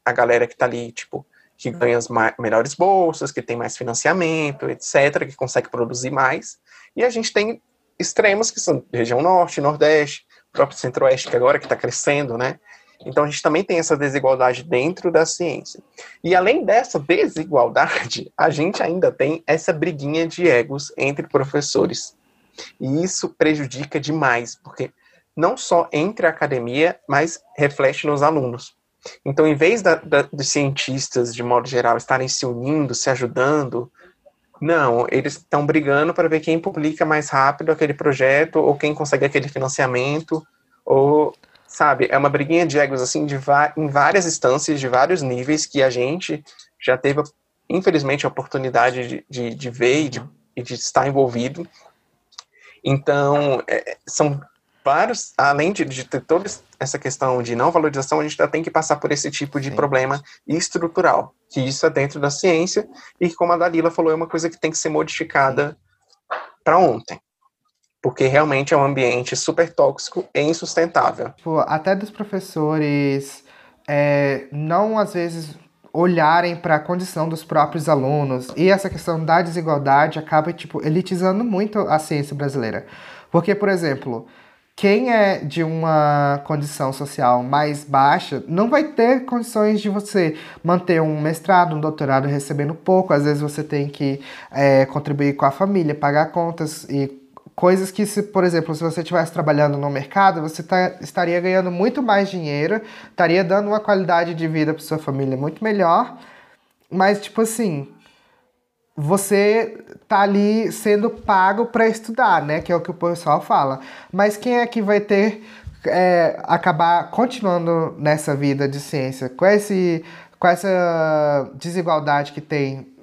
a galera que está ali, tipo, que ganha as melhores bolsas, que tem mais financiamento, etc., que consegue produzir mais. E a gente tem extremos, que são região norte, nordeste, próprio centro-oeste, que agora que está crescendo, né? Então a gente também tem essa desigualdade dentro da ciência. E além dessa desigualdade, a gente ainda tem essa briguinha de egos entre professores. E isso prejudica demais, porque não só entre a academia, mas reflete nos alunos. Então, em vez da, da, dos cientistas, de modo geral, estarem se unindo, se ajudando, não, eles estão brigando para ver quem publica mais rápido aquele projeto, ou quem consegue aquele financiamento, ou, sabe, é uma briguinha de egos, assim, de em várias instâncias, de vários níveis, que a gente já teve, infelizmente, a oportunidade de, de, de ver e de, e de estar envolvido, então, é, são vários, além de, de, ter toda essa questão de não valorização, a gente ainda tem que passar por esse tipo de Sim. problema estrutural, que isso é dentro da ciência, e como a Dalila falou, é uma coisa que tem que ser modificada para ontem. Porque realmente é um ambiente super tóxico e insustentável. Tipo, até dos professores é, não, às vezes, olharem para a condição dos próprios alunos e essa questão da desigualdade acaba tipo elitizando muito a ciência brasileira. Porque, por exemplo, quem é de uma condição social mais baixa não vai ter condições de você manter um mestrado, um doutorado recebendo pouco. Às vezes você tem que é, contribuir com a família, pagar contas e Coisas que, se, por exemplo, se você estivesse trabalhando no mercado, você tá, estaria ganhando muito mais dinheiro, estaria dando uma qualidade de vida para sua família muito melhor, mas, tipo assim, você tá ali sendo pago para estudar, né? Que é o que o pessoal fala. Mas quem é que vai ter é, acabar continuando nessa vida de ciência com esse com essa desigualdade que tem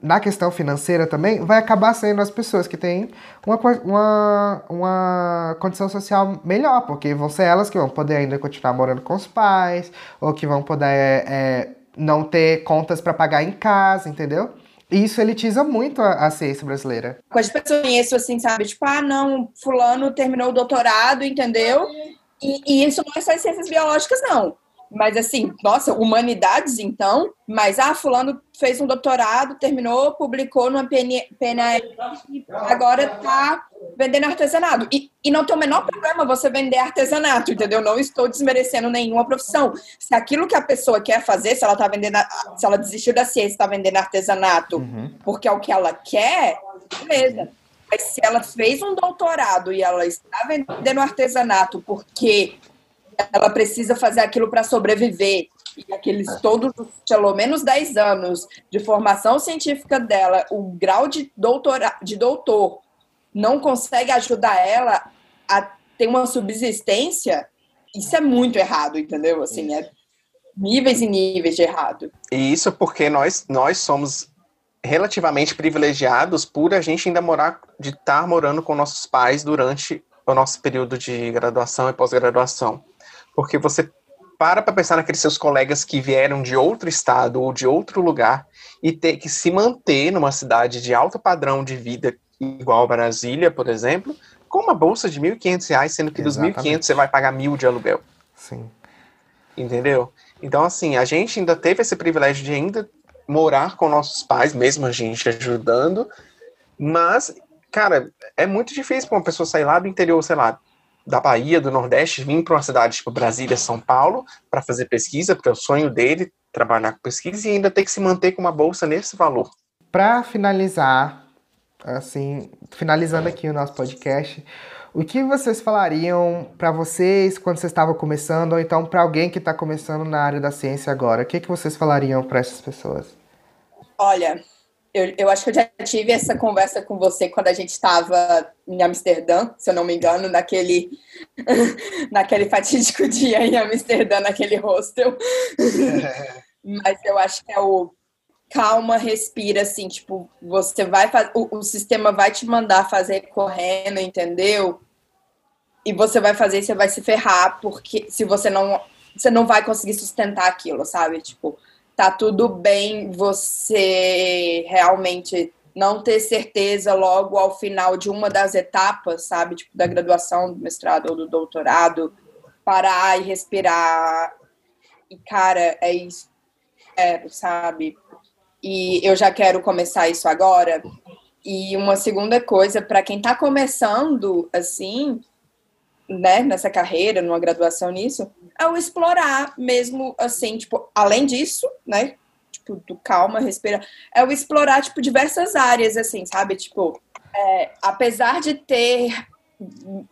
na questão financeira também, vai acabar sendo as pessoas que têm uma, uma, uma condição social melhor, porque vão ser elas que vão poder ainda continuar morando com os pais, ou que vão poder é, não ter contas para pagar em casa, entendeu? E isso elitiza muito a, a ciência brasileira. Com as pessoas conheço assim, sabe? Tipo, ah, não, fulano terminou o doutorado, entendeu? E, e isso não é só em ciências biológicas, não. Mas assim, nossa, humanidades então, mas ah, fulano fez um doutorado, terminou, publicou numa PNL, agora tá vendendo artesanato. E, e não tem o menor problema você vender artesanato, entendeu? Não estou desmerecendo nenhuma profissão. Se aquilo que a pessoa quer fazer, se ela tá vendendo, se ela desistiu da ciência, está vendendo artesanato, uhum. porque é o que ela quer, beleza. Mas se ela fez um doutorado e ela está vendendo artesanato porque ela precisa fazer aquilo para sobreviver. E aqueles todos, pelo menos 10 anos de formação científica dela, o grau de, doutora, de doutor não consegue ajudar ela a ter uma subsistência, isso é muito errado, entendeu? Assim, é níveis e níveis de errado. E isso porque nós, nós somos relativamente privilegiados por a gente ainda morar, de estar morando com nossos pais durante o nosso período de graduação e pós-graduação porque você para para pensar naqueles seus colegas que vieram de outro estado ou de outro lugar e ter que se manter numa cidade de alto padrão de vida igual a Brasília, por exemplo, com uma bolsa de R$ 1.500, sendo que Exatamente. dos 1.500 você vai pagar mil de aluguel. Sim. Entendeu? Então, assim, a gente ainda teve esse privilégio de ainda morar com nossos pais, mesmo a gente ajudando, mas, cara, é muito difícil para uma pessoa sair lá do interior, sei lá, da Bahia, do Nordeste, vir para uma cidade tipo Brasília, São Paulo, para fazer pesquisa, porque é o sonho dele trabalhar com pesquisa e ainda ter que se manter com uma bolsa nesse valor. Para finalizar, assim, finalizando aqui o nosso podcast, o que vocês falariam para vocês quando vocês estavam começando, ou então para alguém que está começando na área da ciência agora? O que, que vocês falariam para essas pessoas? Olha, eu, eu acho que eu já tive essa conversa com você quando a gente estava em Amsterdã, se eu não me engano, naquele, naquele fatídico dia em Amsterdã, naquele hostel. Mas eu acho que é o calma, respira, assim, tipo, você vai fazer, o, o sistema vai te mandar fazer correndo, entendeu? E você vai fazer e você vai se ferrar, porque se você não, você não vai conseguir sustentar aquilo, sabe? Tipo, tá tudo bem você realmente não ter certeza logo ao final de uma das etapas, sabe? Tipo, da graduação, do mestrado ou do doutorado, parar e respirar. E, cara, é isso. É, sabe? E eu já quero começar isso agora. E uma segunda coisa, para quem está começando, assim, né, nessa carreira, numa graduação nisso, é o explorar mesmo, assim, tipo, além disso, né, tipo, do calma, respira, é o explorar, tipo, diversas áreas, assim, sabe, tipo, é, apesar de ter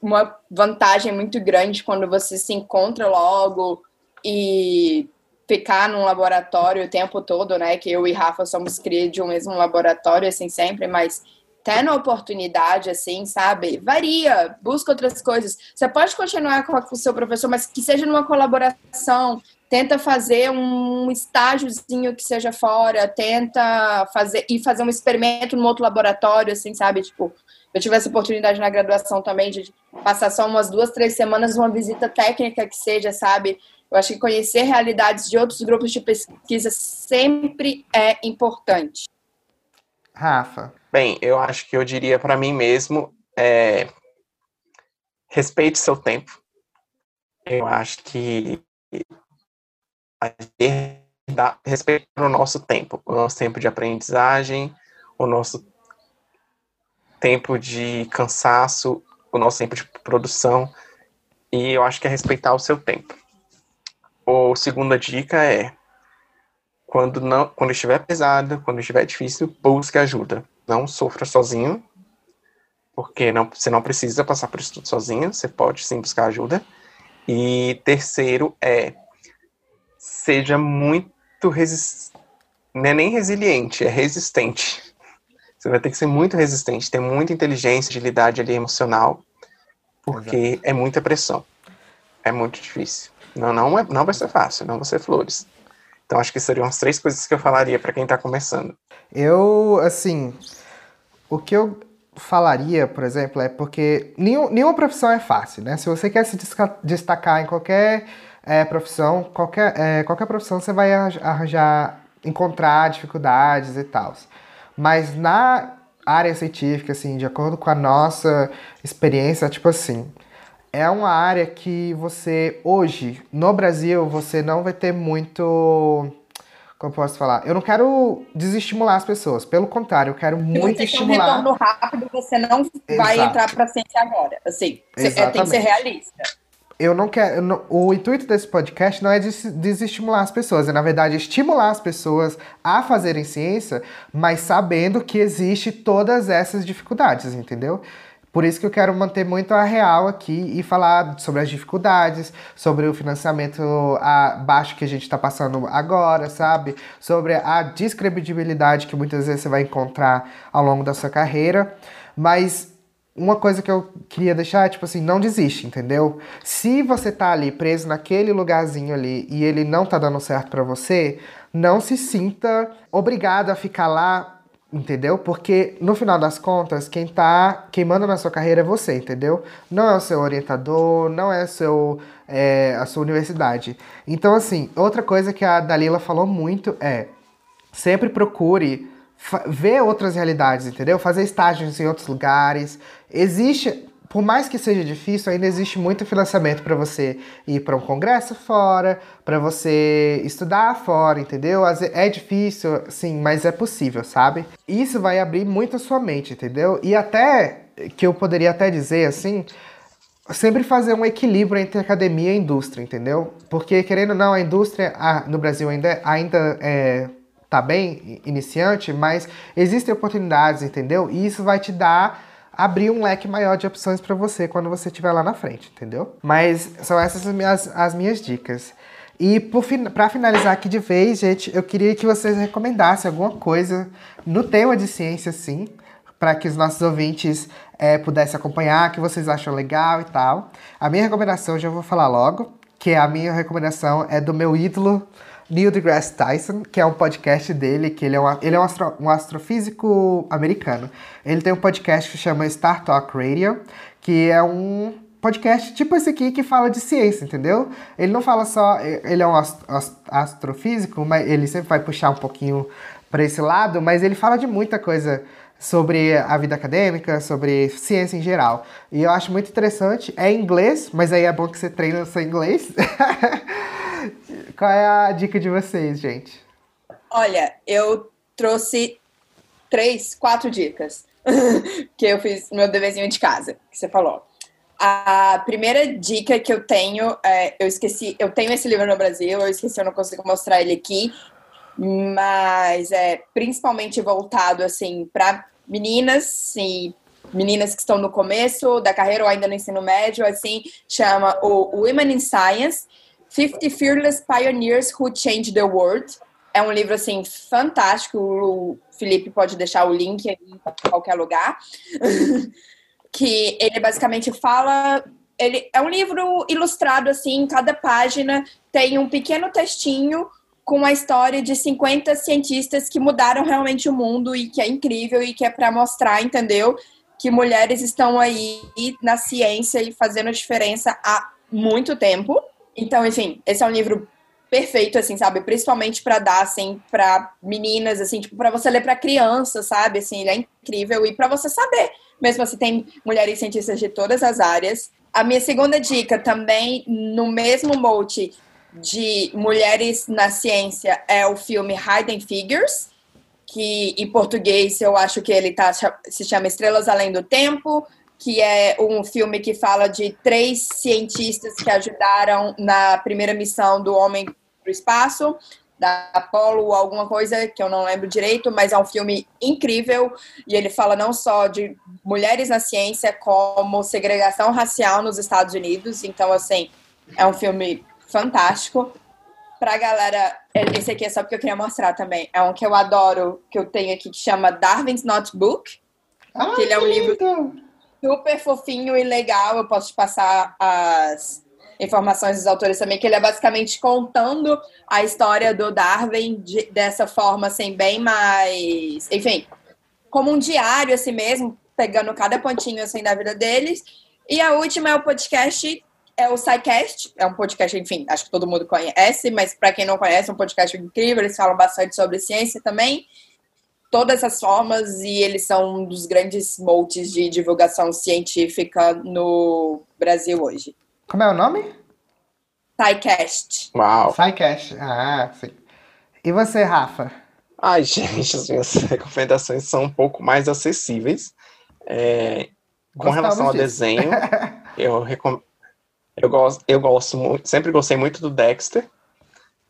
uma vantagem muito grande quando você se encontra logo e ficar num laboratório o tempo todo, né, que eu e Rafa somos cria de um mesmo laboratório, assim, sempre, mas tendo a oportunidade, assim, sabe? Varia, busca outras coisas. Você pode continuar com, o seu professor, mas que seja numa colaboração. Tenta fazer um estágiozinho que seja fora, tenta fazer e fazer um experimento num outro laboratório, assim, sabe? Tipo, eu tive essa oportunidade na graduação também de passar só umas duas, três semanas uma visita técnica que seja, sabe? Eu acho que conhecer realidades de outros grupos de pesquisa sempre é importante. Rafa. Bem, eu acho que eu diria para mim mesmo é, respeite seu tempo. Eu acho que dá respeito o nosso tempo, o nosso tempo de aprendizagem, o nosso tempo de cansaço, o nosso tempo de produção, e eu acho que é respeitar o seu tempo. A segunda dica é quando não, quando estiver pesado, quando estiver difícil, busque ajuda. Não sofra sozinho, porque não, você não precisa passar por isso tudo sozinho, você pode sim buscar ajuda. E terceiro é seja muito resistente, não é nem resiliente, é resistente. Você vai ter que ser muito resistente, ter muita inteligência, agilidade ali emocional, porque Exato. é muita pressão. É muito difícil. Não, não, é, não vai ser fácil, não vai ser flores. Então acho que seriam as três coisas que eu falaria para quem está começando. Eu, assim, o que eu falaria, por exemplo, é porque nenhum, nenhuma profissão é fácil, né? Se você quer se destacar em qualquer é, profissão, qualquer, é, qualquer profissão você vai arranjar, encontrar dificuldades e tal. Mas na área científica, assim, de acordo com a nossa experiência, tipo assim, é uma área que você, hoje, no Brasil, você não vai ter muito. Como posso falar? Eu não quero desestimular as pessoas. Pelo contrário, eu quero muito você estimular. Se um retorno rápido, você não Exato. vai entrar para a ciência agora. Assim, você é, tem que ser realista. Eu não quero. Eu não, o intuito desse podcast não é desestimular as pessoas, é na verdade estimular as pessoas a fazerem ciência, mas sabendo que existe todas essas dificuldades, entendeu? Por isso que eu quero manter muito a real aqui e falar sobre as dificuldades, sobre o financiamento baixo que a gente está passando agora, sabe? Sobre a descredibilidade que muitas vezes você vai encontrar ao longo da sua carreira. Mas uma coisa que eu queria deixar é, tipo assim, não desiste, entendeu? Se você tá ali preso naquele lugarzinho ali e ele não tá dando certo para você, não se sinta obrigado a ficar lá Entendeu? Porque no final das contas, quem tá queimando na sua carreira é você, entendeu? Não é o seu orientador, não é, seu, é a sua universidade. Então, assim, outra coisa que a Dalila falou muito é sempre procure ver outras realidades, entendeu? Fazer estágios em outros lugares. Existe por mais que seja difícil, ainda existe muito financiamento para você ir para um congresso fora, para você estudar fora, entendeu? É difícil, sim, mas é possível, sabe? Isso vai abrir muito a sua mente, entendeu? E até que eu poderia até dizer assim, sempre fazer um equilíbrio entre academia e indústria, entendeu? Porque, querendo ou não, a indústria no Brasil ainda, ainda é, tá bem iniciante, mas existem oportunidades, entendeu? E isso vai te dar abrir um leque maior de opções para você quando você estiver lá na frente, entendeu? Mas são essas as minhas, as minhas dicas. E para finalizar aqui de vez, gente, eu queria que vocês recomendassem alguma coisa no tema de ciência, sim, para que os nossos ouvintes é, pudessem acompanhar, que vocês acham legal e tal. A minha recomendação, já vou falar logo, que a minha recomendação é do meu ídolo Neil deGrasse Tyson, que é um podcast dele, que ele é, um, ele é um, astro, um astrofísico americano. Ele tem um podcast que chama Star Talk Radio, que é um podcast tipo esse aqui que fala de ciência, entendeu? Ele não fala só, ele é um astrofísico, mas ele sempre vai puxar um pouquinho para esse lado, mas ele fala de muita coisa sobre a vida acadêmica, sobre ciência em geral. E eu acho muito interessante. É em inglês, mas aí é bom que você treine o seu inglês. Qual é a dica de vocês, gente? Olha, eu trouxe três, quatro dicas que eu fiz no meu deverzinho de casa, que você falou. A primeira dica que eu tenho, é, eu esqueci, eu tenho esse livro no Brasil, eu esqueci, eu não consigo mostrar ele aqui, mas é principalmente voltado assim para meninas e meninas que estão no começo da carreira ou ainda no ensino médio, assim, chama o Women in Science, 50 Fearless Pioneers Who Changed the World. É um livro assim fantástico, o Felipe pode deixar o link em qualquer lugar. que ele basicamente fala. Ele é um livro ilustrado, assim, cada página tem um pequeno textinho com a história de 50 cientistas que mudaram realmente o mundo e que é incrível e que é para mostrar, entendeu? Que mulheres estão aí na ciência e fazendo diferença há muito tempo. Então, enfim, esse é um livro perfeito, assim, sabe? Principalmente para dar, assim, para meninas, assim, tipo, para você ler para criança, sabe? Assim, ele é incrível e para você saber mesmo assim tem mulheres cientistas de todas as áreas. A minha segunda dica também, no mesmo molde de mulheres na ciência, é o filme Hidden Figures, que em português eu acho que ele tá, se chama Estrelas Além do Tempo, que é um filme que fala de três cientistas que ajudaram na primeira missão do homem para o espaço da Apollo, alguma coisa que eu não lembro direito, mas é um filme incrível e ele fala não só de mulheres na ciência, como segregação racial nos Estados Unidos. Então, assim, é um filme fantástico. Pra galera, esse aqui é só porque eu queria mostrar também. É um que eu adoro, que eu tenho aqui, que chama Darwin's Notebook. Ah, que ele é um livro super fofinho e legal. Eu posso te passar as informações dos autores também, que ele é basicamente contando a história do Darwin de, dessa forma, assim, bem mais. Enfim, como um diário, assim mesmo, pegando cada pontinho, assim, da vida deles. E a última é o podcast, é o SciCast, é um podcast, enfim, acho que todo mundo conhece, mas para quem não conhece, é um podcast incrível, eles falam bastante sobre ciência também. Todas as formas, e eles são um dos grandes moldes de divulgação científica no Brasil hoje. Como é o nome? SciCast. Uau. SciCast, ah, sim. E você, Rafa? Ai, gente, as minhas recomendações são um pouco mais acessíveis. É, com relação ao disso. desenho, eu, recom... eu, gosto, eu gosto muito, sempre gostei muito do Dexter.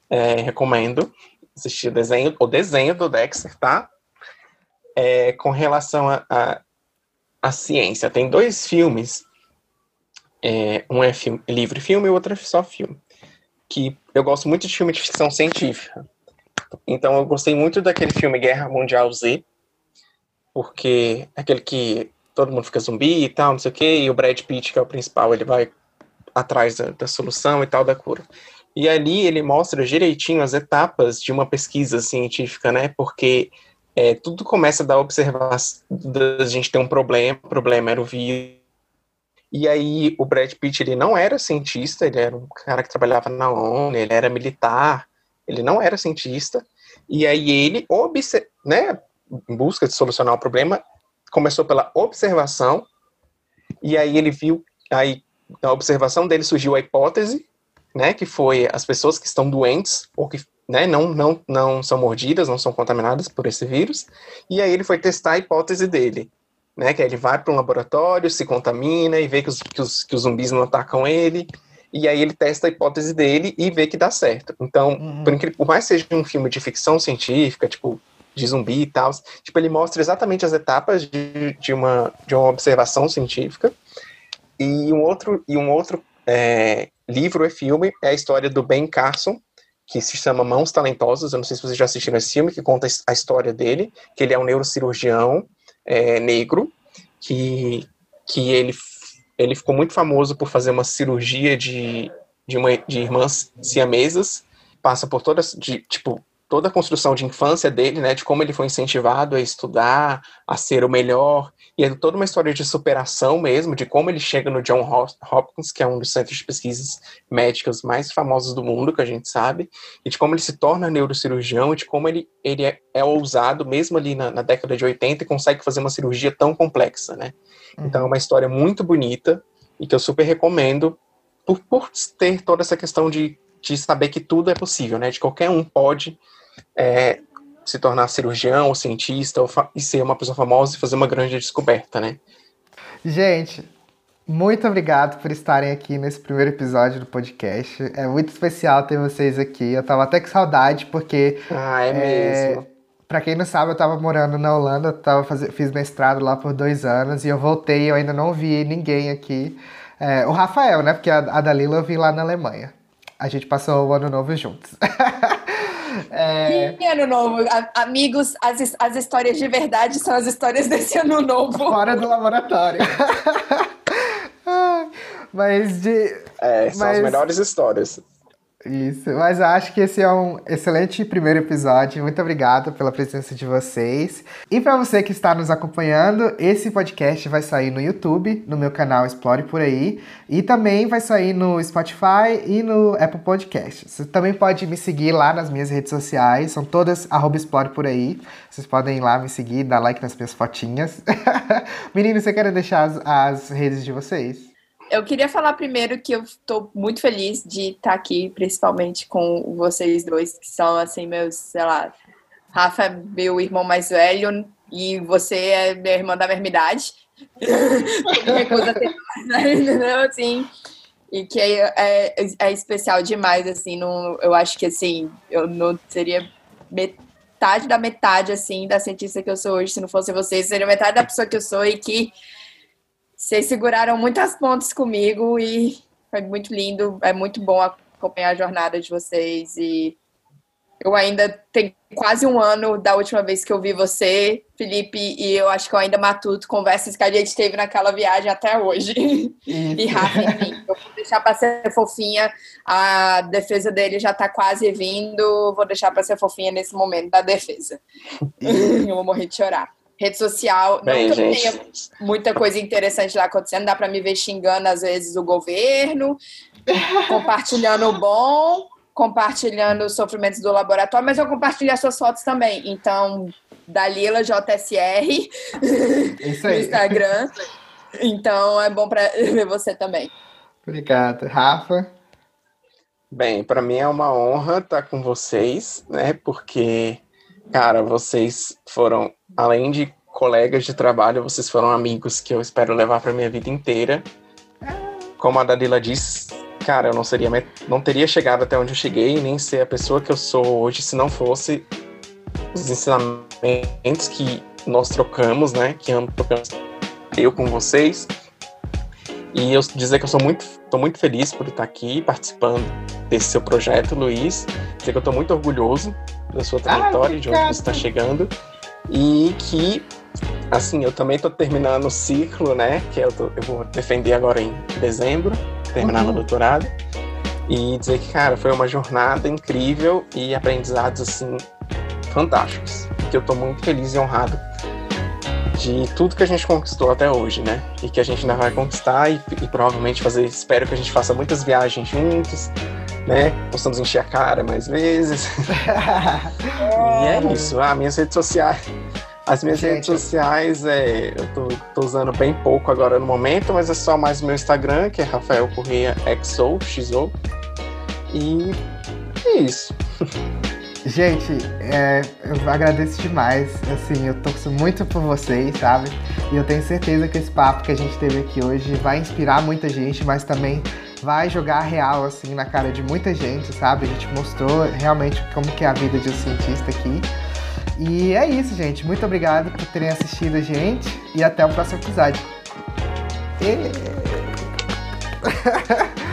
É, recomendo assistir o desenho, o desenho do Dexter, tá? É, com relação a, a, a ciência, tem dois filmes é, um é filme, livro e filme e outro é só filme. Que eu gosto muito de filme de ficção científica. Então eu gostei muito daquele filme Guerra Mundial Z, porque é aquele que todo mundo fica zumbi e tal, não sei o quê, e o Brad Pitt, que é o principal, ele vai atrás da, da solução e tal, da cura. E ali ele mostra direitinho as etapas de uma pesquisa científica, né? Porque é, tudo começa da observação, da gente ter um problema, o problema era o vírus, e aí o Brad Pitt ele não era cientista, ele era um cara que trabalhava na ONU, ele era militar, ele não era cientista. E aí ele, né, em busca de solucionar o problema, começou pela observação. E aí ele viu, aí na observação dele surgiu a hipótese, né, que foi as pessoas que estão doentes ou que né, não, não, não são mordidas, não são contaminadas por esse vírus. E aí ele foi testar a hipótese dele. né? Que ele vai para um laboratório, se contamina e vê que os, que os, que os zumbis não atacam ele. E aí ele testa a hipótese dele e vê que dá certo. Então, uhum. por, incrível, por mais que seja um filme de ficção científica, tipo, de zumbi e tal, tipo, ele mostra exatamente as etapas de, de, uma, de uma observação científica. E um outro, e um outro é, livro e filme é a história do Ben Carson, que se chama Mãos Talentosas. Eu não sei se vocês já assistiram esse filme, que conta a história dele, que ele é um neurocirurgião é, negro, que, que ele, ele ficou muito famoso por fazer uma cirurgia de, de, uma, de irmãs siamesas, passa por todas, de, tipo, toda a construção de infância dele, né, de como ele foi incentivado a estudar, a ser o melhor, e é toda uma história de superação mesmo, de como ele chega no John Hopkins, que é um dos centros de pesquisas médicas mais famosos do mundo, que a gente sabe, e de como ele se torna neurocirurgião, e de como ele, ele é, é ousado, mesmo ali na, na, década de 80, e consegue fazer uma cirurgia tão complexa, né. Uhum. Então é uma história muito bonita, e que eu super recomendo, por, por ter toda essa questão de de saber que tudo é possível, né? De qualquer um pode é, se tornar cirurgião ou cientista ou e ser uma pessoa famosa e fazer uma grande descoberta, né? Gente, muito obrigado por estarem aqui nesse primeiro episódio do podcast. É muito especial ter vocês aqui. Eu tava até com saudade, porque. Ah, é, é mesmo. Pra quem não sabe, eu tava morando na Holanda, tava faz... fiz mestrado lá por dois anos e eu voltei e eu ainda não vi ninguém aqui. É, o Rafael, né? Porque a, a Dalila eu vi lá na Alemanha. A gente passou o ano novo juntos. É... Que ano novo? Amigos, as, as histórias de verdade são as histórias desse ano novo. Fora do laboratório. Mas de. É, são Mas... as melhores histórias. Isso, mas acho que esse é um excelente primeiro episódio. Muito obrigado pela presença de vocês. E para você que está nos acompanhando, esse podcast vai sair no YouTube, no meu canal Explore Por Aí, e também vai sair no Spotify e no Apple Podcasts. Você também pode me seguir lá nas minhas redes sociais, são todas Explore Por Aí. Vocês podem ir lá me seguir, dar like nas minhas fotinhas. Meninos, você quer deixar as, as redes de vocês? Eu queria falar primeiro que eu estou muito feliz de estar tá aqui, principalmente com vocês dois, que são, assim, meus, sei lá, Rafa é meu irmão mais velho e você é minha irmã da mesma idade. mais, entendeu? Assim, e que é, é, é, especial demais, assim, não, eu acho que, assim, eu não seria metade da metade, assim, da cientista que eu sou hoje, se não fosse vocês, seria metade da pessoa que eu sou e que vocês seguraram muitas pontes comigo e foi muito lindo. É muito bom acompanhar a jornada de vocês. E eu ainda tenho quase um ano da última vez que eu vi você, Felipe, e eu acho que eu ainda matuto conversas que a gente teve naquela viagem até hoje. e Rafa, enfim, eu vou deixar para ser fofinha. A defesa dele já está quase vindo. Vou deixar para ser fofinha nesse momento da defesa. eu vou morrer de chorar rede social. Bem, não que gente. tenha muita coisa interessante lá acontecendo, dá para me ver xingando às vezes o governo, compartilhando o bom, compartilhando os sofrimentos do laboratório, mas eu compartilho as suas fotos também. Então, Dalila JSR no Instagram. Então é bom para ver você também. Obrigado. Rafa? Bem, para mim é uma honra estar com vocês, né? Porque, cara, vocês foram além de colegas de trabalho, vocês foram amigos que eu espero levar para minha vida inteira. Como a Dadila disse, cara, eu não seria não teria chegado até onde eu cheguei, nem ser a pessoa que eu sou hoje se não fosse os ensinamentos que nós trocamos, né? Que ando trocando eu com vocês. E eu dizer que eu sou muito, tô muito feliz por estar aqui participando desse seu projeto, Luiz. Dizer que eu estou muito orgulhoso da sua trajetória, de onde você está chegando. E que, assim, eu também estou terminando o ciclo, né? Que eu, tô, eu vou defender agora em dezembro, terminar uhum. meu doutorado. E dizer que, cara, foi uma jornada incrível e aprendizados, assim, fantásticos. Que eu estou muito feliz e honrado de tudo que a gente conquistou até hoje, né? E que a gente ainda vai conquistar e, e provavelmente fazer. Espero que a gente faça muitas viagens juntos, né? Possamos encher a cara mais vezes. e é isso. Ah, minhas redes sociais. As minhas Gente. redes sociais, é, eu tô, tô, usando bem pouco agora no momento, mas é só mais o meu Instagram, que é Rafael Correia XO, XO. E é isso. Gente, é, eu agradeço demais. Assim, eu torço muito por vocês, sabe? E eu tenho certeza que esse papo que a gente teve aqui hoje vai inspirar muita gente, mas também vai jogar real assim na cara de muita gente, sabe? A gente mostrou realmente como que é a vida de um cientista aqui. E é isso, gente. Muito obrigado por terem assistido a gente e até o próximo episódio. E...